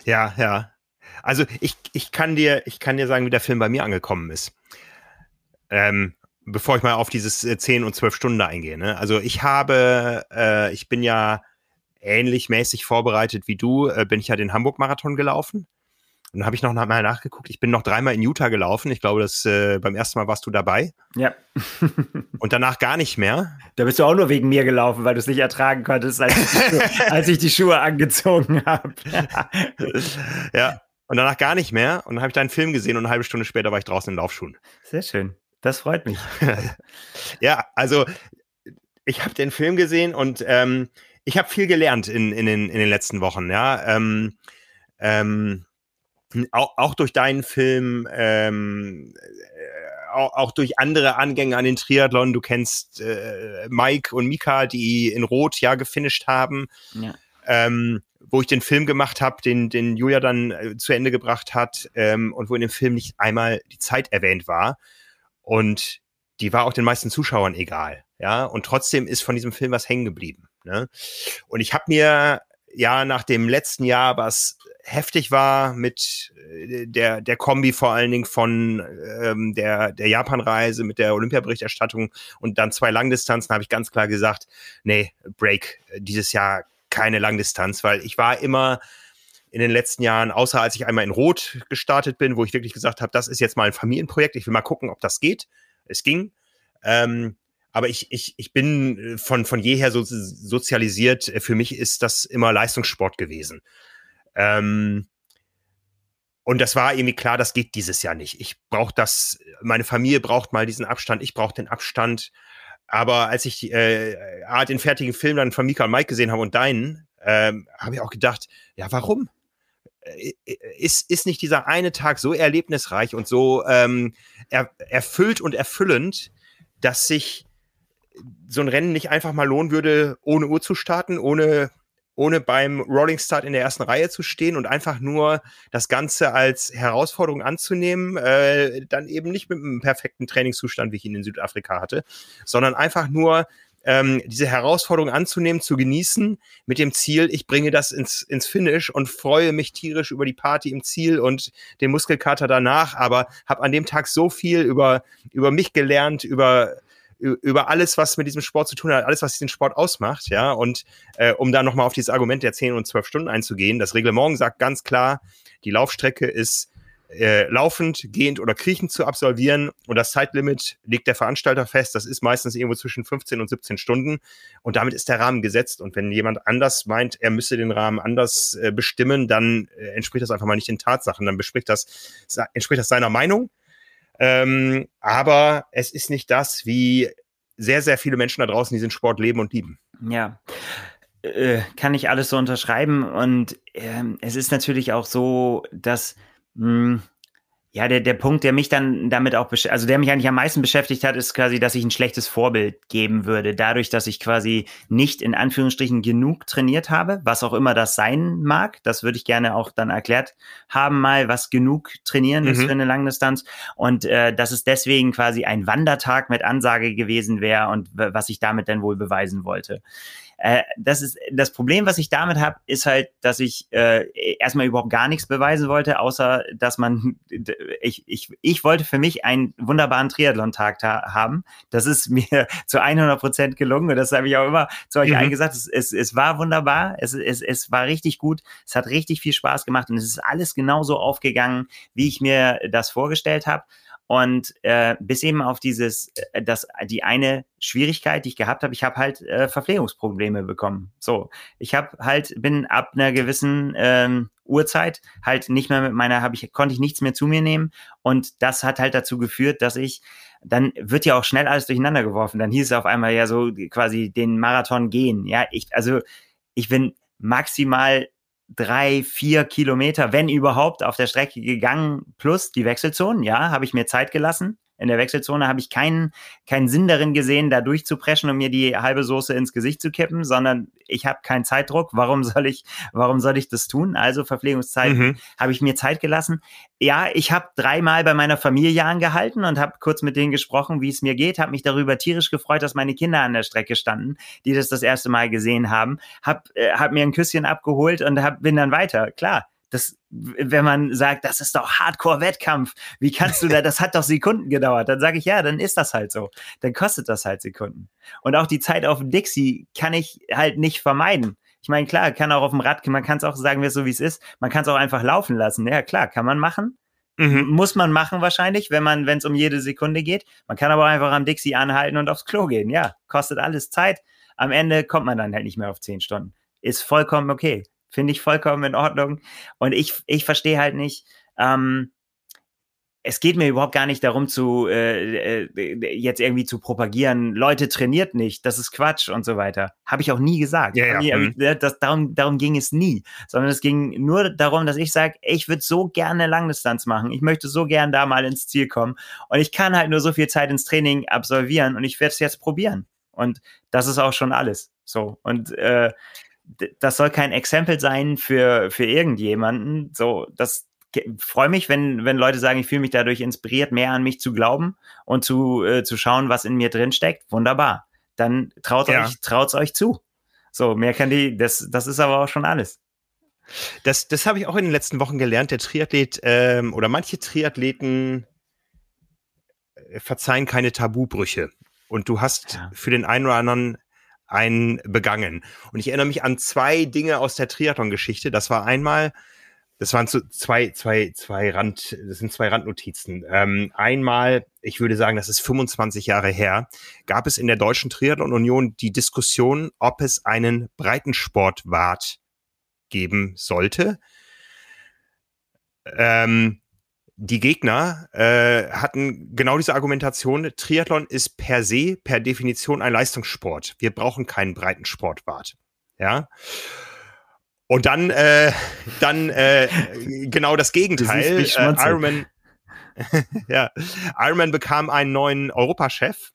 Ja, ja. Also ich, ich kann dir, ich kann dir sagen, wie der Film bei mir angekommen ist. Ähm, bevor ich mal auf dieses 10 äh, und 12 Stunden eingehe. Ne? Also ich habe, äh, ich bin ja ähnlich mäßig vorbereitet wie du, äh, bin ich ja den Hamburg-Marathon gelaufen. Und dann habe ich noch mal nachgeguckt. Ich bin noch dreimal in Utah gelaufen. Ich glaube, das äh, beim ersten Mal warst du dabei. Ja. und danach gar nicht mehr. Da bist du auch nur wegen mir gelaufen, weil du es nicht ertragen konntest, als ich die Schuhe, als ich die Schuhe angezogen habe. ja. Und danach gar nicht mehr. Und dann habe ich deinen Film gesehen und eine halbe Stunde später war ich draußen in Laufschuhen. Sehr schön. Das freut mich. ja, also ich habe den Film gesehen und ähm, ich habe viel gelernt in, in, den, in den letzten Wochen, ja. Ähm, ähm, auch, auch durch deinen Film, ähm, äh, auch, auch, durch andere Angänge an den Triathlon. Du kennst äh, Mike und Mika, die in Rot ja gefinisht haben. Ja. Ähm, wo ich den Film gemacht habe, den, den Julia dann äh, zu Ende gebracht hat ähm, und wo in dem Film nicht einmal die Zeit erwähnt war. Und die war auch den meisten Zuschauern egal. Ja, und trotzdem ist von diesem Film was hängen geblieben. Ne? Und ich habe mir ja nach dem letzten Jahr, was heftig war mit äh, der, der Kombi vor allen Dingen von ähm, der, der Japan-Reise mit der Olympiaberichterstattung und dann zwei Langdistanzen, habe ich ganz klar gesagt, nee, Break, dieses Jahr keine Langdistanz, weil ich war immer in den letzten Jahren, außer als ich einmal in Rot gestartet bin, wo ich wirklich gesagt habe, das ist jetzt mal ein Familienprojekt, ich will mal gucken, ob das geht. Es ging. Ähm, aber ich, ich, ich bin äh, von, von jeher so sozialisiert. Für mich ist das immer Leistungssport gewesen. Ähm, und das war irgendwie klar, das geht dieses Jahr nicht. Ich brauche das, meine Familie braucht mal diesen Abstand, ich brauche den Abstand. Aber als ich äh, den fertigen Film dann von Mika und Mike gesehen habe und deinen, ähm, habe ich auch gedacht, ja, warum? Äh, ist, ist nicht dieser eine Tag so erlebnisreich und so ähm, er, erfüllt und erfüllend, dass sich so ein Rennen nicht einfach mal lohnen würde, ohne Uhr zu starten, ohne, ohne beim Rolling Start in der ersten Reihe zu stehen und einfach nur das Ganze als Herausforderung anzunehmen, äh, dann eben nicht mit einem perfekten Trainingszustand, wie ich ihn in Südafrika hatte, sondern einfach nur ähm, diese Herausforderung anzunehmen, zu genießen, mit dem Ziel, ich bringe das ins, ins Finish und freue mich tierisch über die Party im Ziel und den Muskelkater danach, aber habe an dem Tag so viel über, über mich gelernt, über über alles, was mit diesem Sport zu tun hat, alles, was diesen Sport ausmacht, ja. Und äh, um da nochmal auf dieses Argument der 10 und 12 Stunden einzugehen, das Reglement sagt ganz klar, die Laufstrecke ist äh, laufend, gehend oder kriechend zu absolvieren. Und das Zeitlimit legt der Veranstalter fest. Das ist meistens irgendwo zwischen 15 und 17 Stunden. Und damit ist der Rahmen gesetzt. Und wenn jemand anders meint, er müsse den Rahmen anders äh, bestimmen, dann äh, entspricht das einfach mal nicht den Tatsachen. Dann bespricht das, entspricht das seiner Meinung. Ähm, aber es ist nicht das, wie sehr, sehr viele Menschen da draußen diesen Sport leben und lieben. Ja äh, kann ich alles so unterschreiben. Und ähm, es ist natürlich auch so, dass mh, hm, ja, der, der Punkt, der mich dann damit auch, also der mich eigentlich am meisten beschäftigt hat, ist quasi, dass ich ein schlechtes Vorbild geben würde. Dadurch, dass ich quasi nicht in Anführungsstrichen genug trainiert habe, was auch immer das sein mag. Das würde ich gerne auch dann erklärt haben, mal, was genug trainieren mhm. ist für eine Langdistanz. Und äh, dass es deswegen quasi ein Wandertag mit Ansage gewesen wäre und was ich damit dann wohl beweisen wollte. Äh, das ist das Problem, was ich damit habe, ist halt, dass ich äh, erstmal überhaupt gar nichts beweisen wollte, außer dass man ich, ich, ich wollte für mich einen wunderbaren Triathlon-Tag haben. Das ist mir zu 100 Prozent gelungen und das habe ich auch immer zu euch mhm. eingesagt. Es, es, es war wunderbar, es, es, es war richtig gut, es hat richtig viel Spaß gemacht und es ist alles genauso aufgegangen, wie ich mir das vorgestellt habe. Und äh, bis eben auf dieses, äh, das, die eine Schwierigkeit, die ich gehabt habe, ich habe halt äh, Verpflegungsprobleme bekommen. So, ich habe halt, bin ab einer gewissen ähm, Uhrzeit halt nicht mehr mit meiner, habe ich, konnte ich nichts mehr zu mir nehmen. Und das hat halt dazu geführt, dass ich, dann wird ja auch schnell alles durcheinander geworfen. Dann hieß es auf einmal ja so quasi den Marathon gehen. Ja, ich, also ich bin maximal drei, vier Kilometer, wenn überhaupt, auf der Strecke gegangen, plus die Wechselzonen. Ja, habe ich mir Zeit gelassen in der Wechselzone habe ich keinen, keinen Sinn darin gesehen, da durchzupreschen und mir die halbe Soße ins Gesicht zu kippen, sondern ich habe keinen Zeitdruck. Warum soll ich, warum soll ich das tun? Also Verpflegungszeit mhm. habe ich mir Zeit gelassen. Ja, ich habe dreimal bei meiner Familie angehalten und habe kurz mit denen gesprochen, wie es mir geht, habe mich darüber tierisch gefreut, dass meine Kinder an der Strecke standen, die das das erste Mal gesehen haben, habe äh, hab mir ein Küsschen abgeholt und hab, bin dann weiter. Klar, das, wenn man sagt, das ist doch Hardcore-Wettkampf, wie kannst du da, das hat doch Sekunden gedauert, dann sage ich, ja, dann ist das halt so. Dann kostet das halt Sekunden. Und auch die Zeit auf dem Dixie kann ich halt nicht vermeiden. Ich meine, klar, kann auch auf dem Rad, man kann es auch sagen, wir so wie es ist, man kann es auch einfach laufen lassen. Ja, klar, kann man machen. Mhm. Muss man machen wahrscheinlich, wenn man, wenn es um jede Sekunde geht. Man kann aber einfach am Dixie anhalten und aufs Klo gehen. Ja, kostet alles Zeit. Am Ende kommt man dann halt nicht mehr auf zehn Stunden. Ist vollkommen okay. Finde ich vollkommen in Ordnung. Und ich, ich verstehe halt nicht, ähm, es geht mir überhaupt gar nicht darum zu äh, äh, jetzt irgendwie zu propagieren, Leute trainiert nicht, das ist Quatsch und so weiter. Habe ich auch nie gesagt. Ja, ja. Mhm. das, darum, darum ging es nie. Sondern es ging nur darum, dass ich sage, ich würde so gerne Langdistanz machen. Ich möchte so gern da mal ins Ziel kommen. Und ich kann halt nur so viel Zeit ins Training absolvieren und ich werde es jetzt probieren. Und das ist auch schon alles. So. Und äh, das soll kein Exempel sein für, für irgendjemanden. So, das freue mich, wenn, wenn Leute sagen, ich fühle mich dadurch inspiriert, mehr an mich zu glauben und zu, äh, zu schauen, was in mir drin steckt. Wunderbar. Dann traut ja. euch, traut's euch zu. So, mehr kann die, das, das ist aber auch schon alles. Das, das habe ich auch in den letzten Wochen gelernt. Der Triathlet ähm, oder manche Triathleten äh, verzeihen keine Tabubrüche. Und du hast ja. für den einen oder anderen einen begangen. Und ich erinnere mich an zwei Dinge aus der Triathlon-Geschichte. Das war einmal, das waren so zwei, zwei, zwei Rand, das sind zwei Randnotizen. Ähm, einmal, ich würde sagen, das ist 25 Jahre her, gab es in der Deutschen Triathlon Union die Diskussion, ob es einen Breitensportwart geben sollte. Ähm, die Gegner äh, hatten genau diese Argumentation, Triathlon ist per se, per Definition ein Leistungssport. Wir brauchen keinen breiten Sportbart. Ja. Und dann, äh, dann äh, genau das Gegenteil. Äh, Ironman, ja, Ironman bekam einen neuen Europachef,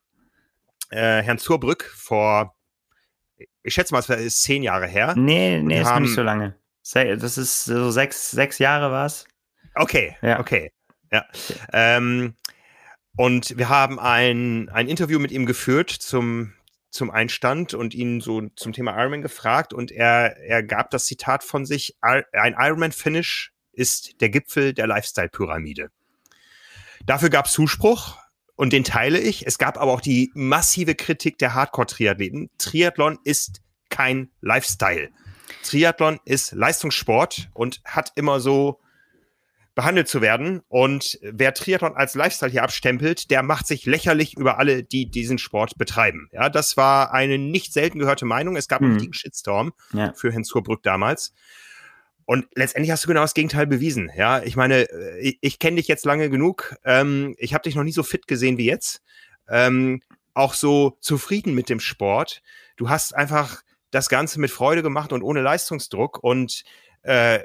äh, Herrn Zurbrück, vor, ich schätze mal, es ist zehn Jahre her. Nee, nee, ist haben, nicht so lange. Das ist so sechs, sechs Jahre war es. Okay, ja. okay. Ja. Ähm, und wir haben ein, ein Interview mit ihm geführt zum, zum Einstand und ihn so zum Thema Ironman gefragt und er, er gab das Zitat von sich, ein Ironman-Finish ist der Gipfel der Lifestyle-Pyramide. Dafür gab es Zuspruch und den teile ich. Es gab aber auch die massive Kritik der Hardcore-Triathleten. Triathlon ist kein Lifestyle. Triathlon ist Leistungssport und hat immer so behandelt zu werden. Und wer Triathlon als Lifestyle hier abstempelt, der macht sich lächerlich über alle, die diesen Sport betreiben. Ja, das war eine nicht selten gehörte Meinung. Es gab mhm. einen richtigen Shitstorm ja. für Hens Hurbrück damals. Und letztendlich hast du genau das Gegenteil bewiesen. Ja, ich meine, äh, ich, ich kenne dich jetzt lange genug. Ähm, ich habe dich noch nie so fit gesehen wie jetzt. Ähm, auch so zufrieden mit dem Sport. Du hast einfach das Ganze mit Freude gemacht und ohne Leistungsdruck. Und äh,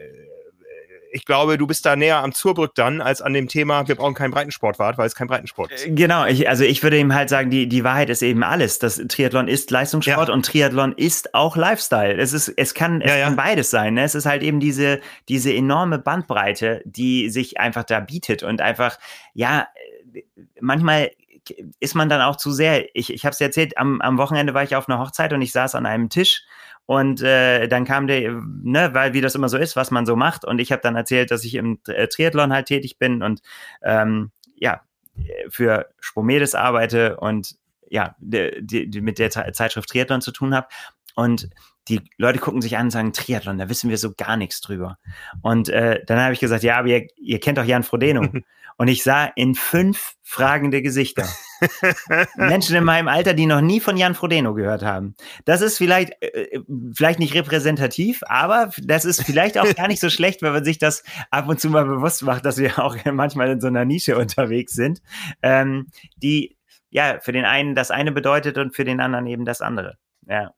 ich glaube, du bist da näher am Zurbrück dann als an dem Thema, wir brauchen keinen Breitensportwart, weil es kein Breitensport ist. Genau, ich, also ich würde ihm halt sagen, die, die Wahrheit ist eben alles. Das Triathlon ist Leistungssport ja. und Triathlon ist auch Lifestyle. Es ist, es kann, es ja, kann beides sein. Ne? Es ist halt eben diese, diese enorme Bandbreite, die sich einfach da bietet und einfach, ja, manchmal ist man dann auch zu sehr. Ich, ich habe es erzählt, am, am Wochenende war ich auf einer Hochzeit und ich saß an einem Tisch und äh, dann kam der, ne, weil wie das immer so ist, was man so macht. Und ich habe dann erzählt, dass ich im äh, Triathlon halt tätig bin und ähm, ja, für Spomedes arbeite und ja, die, die, die mit der Zeitschrift Triathlon zu tun habe. Und die Leute gucken sich an und sagen, Triathlon, da wissen wir so gar nichts drüber. Und äh, dann habe ich gesagt, ja, aber ihr, ihr kennt doch Jan Frodeno. Und ich sah in fünf fragende Gesichter. Menschen in meinem Alter, die noch nie von Jan Frodeno gehört haben. Das ist vielleicht, äh, vielleicht nicht repräsentativ, aber das ist vielleicht auch gar nicht so schlecht, wenn man sich das ab und zu mal bewusst macht, dass wir auch manchmal in so einer Nische unterwegs sind, ähm, die ja für den einen das eine bedeutet und für den anderen eben das andere. Ja.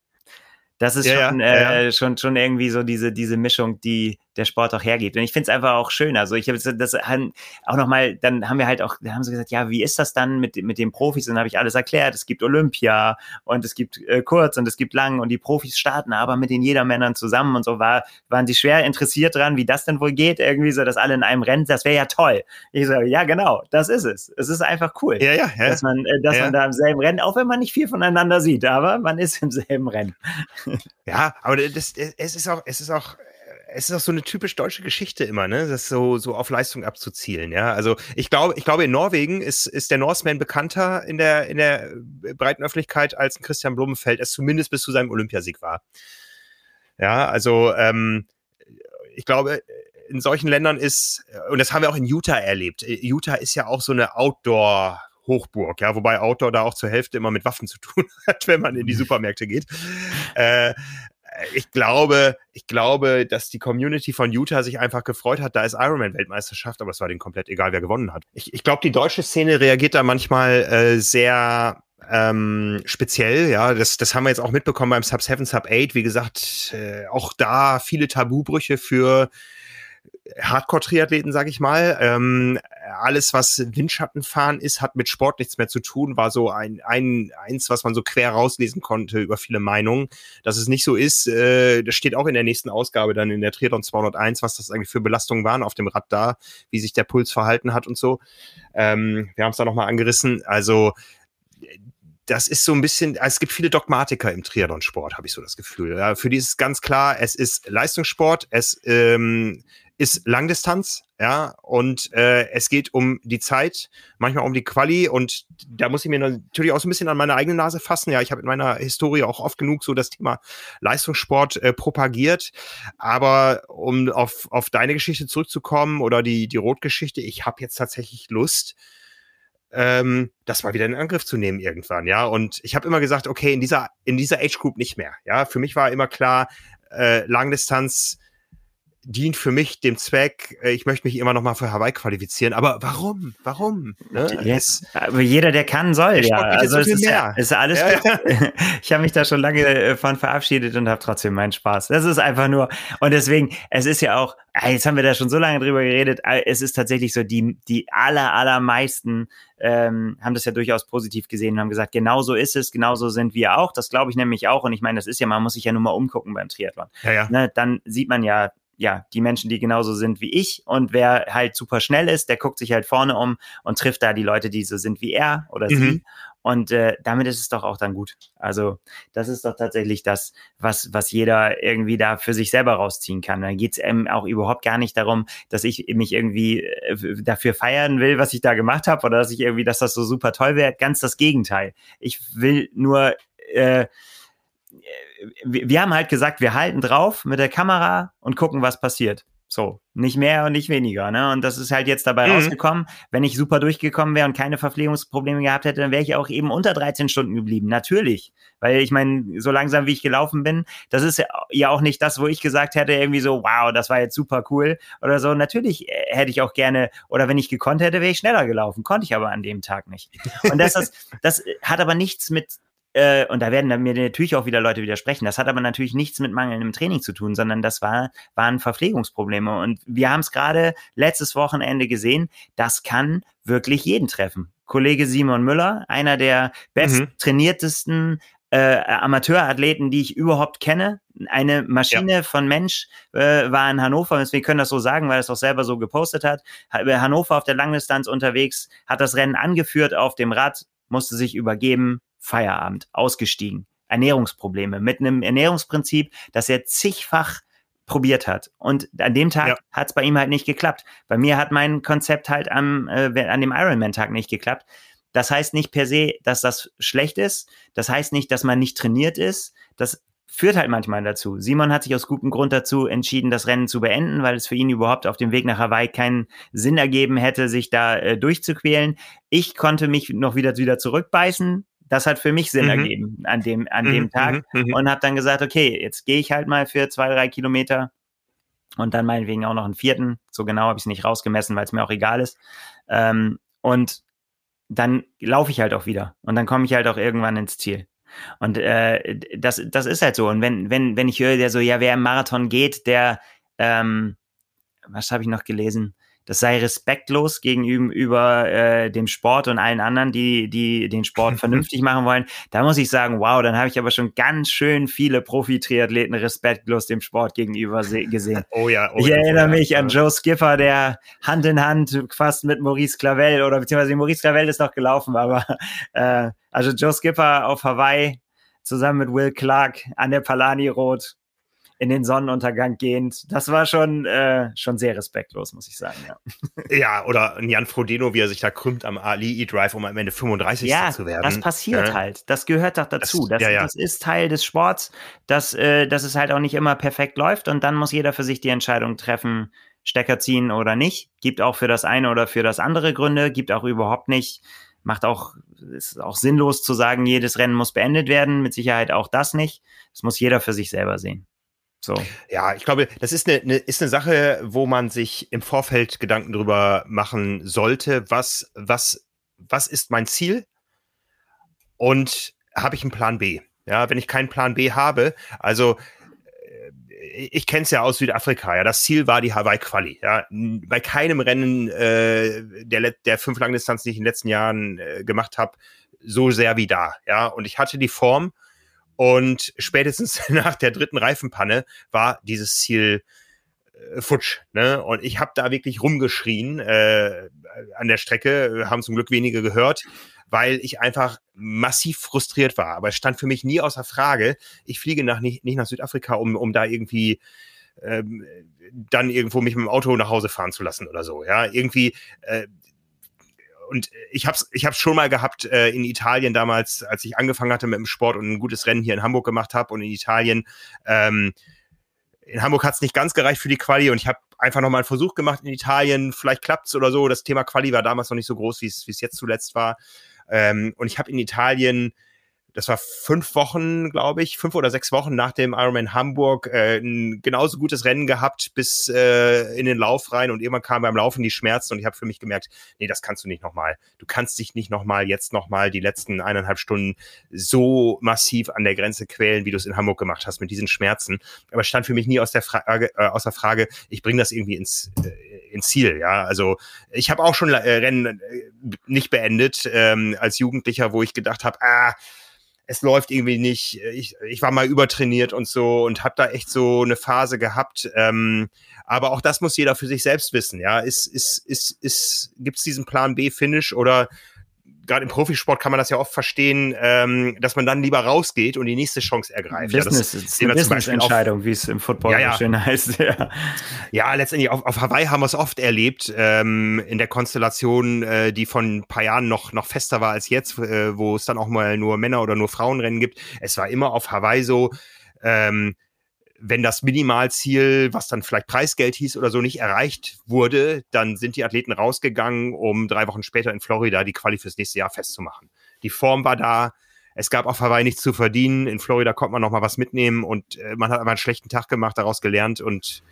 Das ist ja, schon, ja, äh, ja. schon, schon irgendwie so diese, diese Mischung, die der Sport auch hergibt. Und ich finde es einfach auch schön. Also ich habe das auch nochmal, dann haben wir halt auch, da haben sie gesagt, ja, wie ist das dann mit, mit den Profis? Und dann habe ich alles erklärt. Es gibt Olympia und es gibt äh, kurz und es gibt lang und die Profis starten aber mit den Jedermännern zusammen und so war, waren die schwer interessiert dran, wie das denn wohl geht, irgendwie so, dass alle in einem Rennen, das wäre ja toll. Ich sage, ja, genau, das ist es. Es ist einfach cool. Ja, ja, ja. Dass man, äh, dass ja. man da im selben Rennen, auch wenn man nicht viel voneinander sieht, aber man ist im selben Rennen. Ja, aber das, es ist auch, es ist auch, es ist auch so eine typisch deutsche Geschichte immer, ne? Das so, so auf Leistung abzuzielen, ja. Also ich glaube, ich glaube, in Norwegen ist, ist der Norseman bekannter in der, in der breiten Öffentlichkeit als Christian Blumenfeld, es zumindest bis zu seinem Olympiasieg war. Ja, also ähm, ich glaube, in solchen Ländern ist, und das haben wir auch in Utah erlebt. Utah ist ja auch so eine Outdoor- Hochburg, ja, wobei Outdoor da auch zur Hälfte immer mit Waffen zu tun hat, wenn man in die Supermärkte geht. Äh, ich glaube, ich glaube, dass die Community von Utah sich einfach gefreut hat, da ist Ironman-Weltmeisterschaft, aber es war denen komplett egal, wer gewonnen hat. Ich, ich glaube, die deutsche Szene reagiert da manchmal äh, sehr ähm, speziell, ja, das, das haben wir jetzt auch mitbekommen beim Sub 7, Sub 8. Wie gesagt, äh, auch da viele Tabubrüche für Hardcore-Triathleten, sag ich mal. Ähm, alles, was Windschattenfahren ist, hat mit Sport nichts mehr zu tun, war so ein, ein eins, was man so quer rauslesen konnte über viele Meinungen. Dass es nicht so ist, äh, das steht auch in der nächsten Ausgabe dann in der Triathlon 201, was das eigentlich für Belastungen waren auf dem Rad da, wie sich der Puls verhalten hat und so. Ähm, wir haben es da nochmal angerissen. Also das ist so ein bisschen, es gibt viele Dogmatiker im Triathlon-Sport, habe ich so das Gefühl. Ja, für die ist ganz klar, es ist Leistungssport, es ähm, ist Langdistanz, ja, und äh, es geht um die Zeit, manchmal um die Quali und da muss ich mir natürlich auch so ein bisschen an meine eigene Nase fassen. Ja, ich habe in meiner Historie auch oft genug so das Thema Leistungssport äh, propagiert, aber um auf, auf deine Geschichte zurückzukommen oder die, die Rotgeschichte, ich habe jetzt tatsächlich Lust, ähm, das mal wieder in Angriff zu nehmen irgendwann, ja. Und ich habe immer gesagt, okay, in dieser, in dieser Age Group nicht mehr. Ja, für mich war immer klar, äh, Langdistanz dient für mich dem Zweck, äh, ich möchte mich immer noch mal für Hawaii qualifizieren. Aber warum? Warum? Ne? Yes. Aber jeder, der kann, soll. Ja, also so es ist, ja, ist alles ja, ja. Ich habe mich da schon lange äh, von verabschiedet und habe trotzdem meinen Spaß. Das ist einfach nur und deswegen, es ist ja auch, ah, jetzt haben wir da schon so lange drüber geredet. Ah, es ist tatsächlich so, die die aller allermeisten ähm, haben das ja durchaus positiv gesehen und haben gesagt, genau so ist es, genau so sind wir auch. Das glaube ich nämlich auch. Und ich meine, das ist ja, man muss sich ja nur mal umgucken beim Triathlon. Ja, ja. Ne, dann sieht man ja, ja, die Menschen, die genauso sind wie ich. Und wer halt super schnell ist, der guckt sich halt vorne um und trifft da die Leute, die so sind wie er oder mhm. sie. Und äh, damit ist es doch auch dann gut. Also das ist doch tatsächlich das, was, was jeder irgendwie da für sich selber rausziehen kann. Da geht es eben auch überhaupt gar nicht darum, dass ich mich irgendwie äh, dafür feiern will, was ich da gemacht habe oder dass ich irgendwie, dass das so super toll wäre. Ganz das Gegenteil. Ich will nur äh, wir haben halt gesagt, wir halten drauf mit der Kamera und gucken, was passiert. So, nicht mehr und nicht weniger. Ne? Und das ist halt jetzt dabei mhm. rausgekommen. Wenn ich super durchgekommen wäre und keine Verpflegungsprobleme gehabt hätte, dann wäre ich auch eben unter 13 Stunden geblieben. Natürlich. Weil ich meine, so langsam wie ich gelaufen bin, das ist ja auch nicht das, wo ich gesagt hätte, irgendwie so, wow, das war jetzt super cool oder so. Natürlich äh, hätte ich auch gerne, oder wenn ich gekonnt hätte, wäre ich schneller gelaufen. Konnte ich aber an dem Tag nicht. Und das, das, das hat aber nichts mit äh, und da werden mir natürlich auch wieder Leute widersprechen. Das hat aber natürlich nichts mit mangelndem Training zu tun, sondern das war, waren Verpflegungsprobleme. Und wir haben es gerade letztes Wochenende gesehen, das kann wirklich jeden treffen. Kollege Simon Müller, einer der besttrainiertesten mhm. äh, Amateurathleten, die ich überhaupt kenne. Eine Maschine ja. von Mensch äh, war in Hannover, wir können das so sagen, weil er es auch selber so gepostet hat. Hannover auf der Langdistanz unterwegs, hat das Rennen angeführt auf dem Rad, musste sich übergeben, Feierabend, ausgestiegen. Ernährungsprobleme mit einem Ernährungsprinzip, das er zigfach probiert hat. Und an dem Tag ja. hat es bei ihm halt nicht geklappt. Bei mir hat mein Konzept halt am, äh, an dem Ironman-Tag nicht geklappt. Das heißt nicht per se, dass das schlecht ist. Das heißt nicht, dass man nicht trainiert ist. Das führt halt manchmal dazu. Simon hat sich aus gutem Grund dazu entschieden, das Rennen zu beenden, weil es für ihn überhaupt auf dem Weg nach Hawaii keinen Sinn ergeben hätte, sich da äh, durchzuquälen. Ich konnte mich noch wieder wieder zurückbeißen, das hat für mich Sinn mhm. ergeben an dem, an mhm. dem Tag mhm. mhm. und habe dann gesagt, okay, jetzt gehe ich halt mal für zwei, drei Kilometer und dann meinetwegen auch noch einen vierten. So genau habe ich es nicht rausgemessen, weil es mir auch egal ist. Ähm, und dann laufe ich halt auch wieder und dann komme ich halt auch irgendwann ins Ziel. Und äh, das, das ist halt so. Und wenn, wenn, wenn ich höre, der so, ja, wer im Marathon geht, der, ähm, was habe ich noch gelesen? Das sei respektlos gegenüber äh, dem Sport und allen anderen, die, die den Sport vernünftig machen wollen. Da muss ich sagen, wow, dann habe ich aber schon ganz schön viele Profi-Triathleten respektlos dem Sport gegenüber gesehen. Oh ja, oh ich ja, erinnere oh ja, mich ja. an Joe Skipper, der Hand in Hand fast mit Maurice Clavel oder beziehungsweise Maurice Clavel ist noch gelaufen, aber äh, also Joe Skipper auf Hawaii zusammen mit Will Clark an der Palani Road in den Sonnenuntergang gehend. Das war schon, äh, schon sehr respektlos, muss ich sagen. Ja, ja oder ein Jan Frodeno, wie er sich da krümmt am Ali E-Drive, um am Ende 35 ja, zu werden. Das passiert ja. halt. Das gehört doch dazu. Das, das, ja, das ist Teil des Sports, dass, äh, dass es halt auch nicht immer perfekt läuft und dann muss jeder für sich die Entscheidung treffen, Stecker ziehen oder nicht. Gibt auch für das eine oder für das andere Gründe, gibt auch überhaupt nicht macht auch, ist auch sinnlos zu sagen, jedes Rennen muss beendet werden. Mit Sicherheit auch das nicht. Das muss jeder für sich selber sehen. So. Ja, ich glaube, das ist eine, eine, ist eine Sache, wo man sich im Vorfeld Gedanken drüber machen sollte. Was, was, was ist mein Ziel? Und habe ich einen Plan B? Ja, wenn ich keinen Plan B habe, also äh, ich kenne es ja aus Südafrika, ja, das Ziel war die Hawaii-Quali. Ja. Bei keinem Rennen äh, der, der fünf Langdistanz, die ich in den letzten Jahren äh, gemacht habe, so sehr wie da. Ja. Und ich hatte die Form, und spätestens nach der dritten Reifenpanne war dieses Ziel äh, futsch. Ne? Und ich habe da wirklich rumgeschrien äh, an der Strecke, haben zum Glück wenige gehört, weil ich einfach massiv frustriert war. Aber es stand für mich nie außer Frage, ich fliege nach, nicht, nicht nach Südafrika, um, um da irgendwie ähm, dann irgendwo mich mit dem Auto nach Hause fahren zu lassen oder so. Ja, irgendwie äh, und ich habe es ich hab's schon mal gehabt äh, in Italien damals, als ich angefangen hatte mit dem Sport und ein gutes Rennen hier in Hamburg gemacht habe und in Italien. Ähm, in Hamburg hat es nicht ganz gereicht für die Quali und ich habe einfach nochmal einen Versuch gemacht in Italien. Vielleicht klappt's oder so. Das Thema Quali war damals noch nicht so groß, wie es jetzt zuletzt war. Ähm, und ich habe in Italien das war fünf Wochen, glaube ich, fünf oder sechs Wochen nach dem Ironman Hamburg, äh, ein genauso gutes Rennen gehabt bis äh, in den Lauf rein und irgendwann kam beim Laufen die Schmerzen und ich habe für mich gemerkt, nee, das kannst du nicht nochmal. Du kannst dich nicht nochmal jetzt nochmal die letzten eineinhalb Stunden so massiv an der Grenze quälen, wie du es in Hamburg gemacht hast mit diesen Schmerzen. Aber stand für mich nie aus der Frage, äh, aus der Frage, ich bringe das irgendwie ins, äh, ins Ziel. Ja, also ich habe auch schon äh, Rennen äh, nicht beendet ähm, als Jugendlicher, wo ich gedacht habe, ah, es läuft irgendwie nicht, ich, ich war mal übertrainiert und so und habe da echt so eine Phase gehabt. Ähm, aber auch das muss jeder für sich selbst wissen. Ja, ist, ist, ist, ist, gibt's diesen Plan B-Finish oder gerade im Profisport kann man das ja oft verstehen, ähm, dass man dann lieber rausgeht und die nächste Chance ergreift. Business, ja, das ist eine Business-Entscheidung, wie es im Football ja, ja. schön heißt. Ja, ja letztendlich auf, auf Hawaii haben wir es oft erlebt, ähm, in der Konstellation, äh, die von ein paar Jahren noch, noch fester war als jetzt, äh, wo es dann auch mal nur Männer- oder nur Frauenrennen gibt. Es war immer auf Hawaii so, ähm, wenn das Minimalziel, was dann vielleicht Preisgeld hieß oder so, nicht erreicht wurde, dann sind die Athleten rausgegangen, um drei Wochen später in Florida die Quali fürs nächste Jahr festzumachen. Die Form war da. Es gab auf Hawaii nichts zu verdienen. In Florida konnte man noch mal was mitnehmen und äh, man hat aber einen schlechten Tag gemacht, daraus gelernt und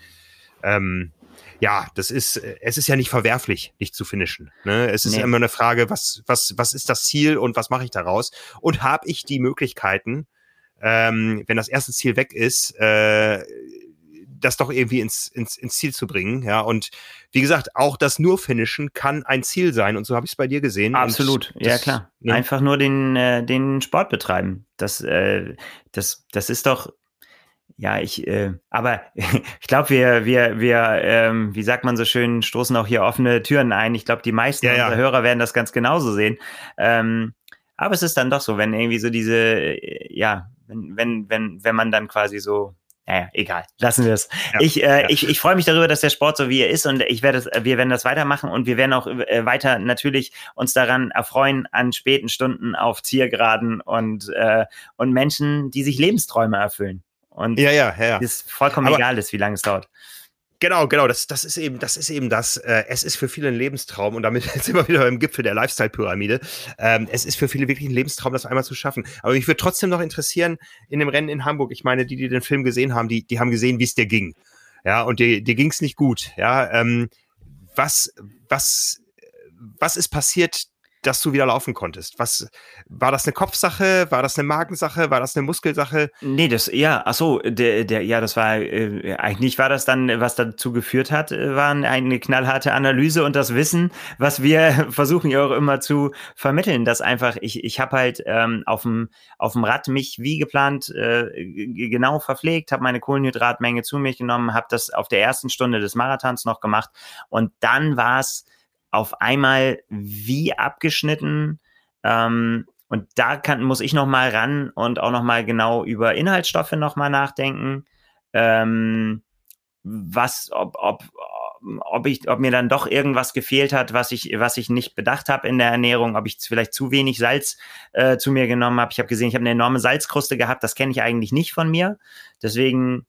ähm, ja, das ist, es ist ja nicht verwerflich, nicht zu finishen. Ne? Es ist nee. immer eine Frage, was, was, was ist das Ziel und was mache ich daraus? Und habe ich die Möglichkeiten, ähm, wenn das erste Ziel weg ist, äh, das doch irgendwie ins, ins, ins Ziel zu bringen. Ja, und wie gesagt, auch das nur Finishen kann ein Ziel sein. Und so habe ich es bei dir gesehen. Absolut, das, ja klar. Ne? Einfach nur den, äh, den Sport betreiben. Das, äh, das, das ist doch. Ja, ich, äh, aber ich glaube, wir, wir, wir, ähm, wie sagt man so schön, stoßen auch hier offene Türen ein. Ich glaube, die meisten ja, unserer ja. Hörer werden das ganz genauso sehen. Ähm, aber es ist dann doch so, wenn irgendwie so diese, äh, ja, wenn, wenn, wenn, wenn man dann quasi so naja, egal, lassen wir es. Ja, ich, äh, ja. ich, ich freue mich darüber, dass der Sport so wie er ist und ich werde es, wir werden das weitermachen und wir werden auch äh, weiter natürlich uns daran erfreuen an späten Stunden auf Ziergraden und äh, und Menschen, die sich Lebensträume erfüllen. Und ja, ja, ja. ist vollkommen Aber egal ist, wie lange es dauert. Genau, genau, das, das ist eben, das ist eben das. Äh, es ist für viele ein Lebenstraum und damit sind wir wieder beim Gipfel der Lifestyle-Pyramide. Ähm, es ist für viele wirklich ein Lebenstraum, das einmal zu schaffen. Aber mich würde trotzdem noch interessieren, in dem Rennen in Hamburg, ich meine, die, die den Film gesehen haben, die, die haben gesehen, wie es dir ging. Ja, und dir, dir ging es nicht gut. Ja, ähm, was, was, was ist passiert, dass du wieder laufen konntest? Was war das eine Kopfsache? War das eine Magensache? War das eine Muskelsache? Nee, das ja, ach so, der, der ja, das war äh, eigentlich war das dann, was dazu geführt hat, äh, war eine knallharte Analyse und das Wissen, was wir versuchen ja auch immer zu vermitteln, dass einfach ich ich habe halt ähm, auf dem auf dem Rad mich wie geplant äh, genau verpflegt, habe meine Kohlenhydratmenge zu mir genommen, habe das auf der ersten Stunde des Marathons noch gemacht und dann war es auf einmal wie abgeschnitten. Ähm, und da kann, muss ich noch mal ran und auch noch mal genau über Inhaltsstoffe noch mal nachdenken. Ähm, was, ob, ob, ob ich, ob mir dann doch irgendwas gefehlt hat, was ich, was ich nicht bedacht habe in der Ernährung, ob ich vielleicht zu wenig Salz äh, zu mir genommen habe. Ich habe gesehen, ich habe eine enorme Salzkruste gehabt. Das kenne ich eigentlich nicht von mir. Deswegen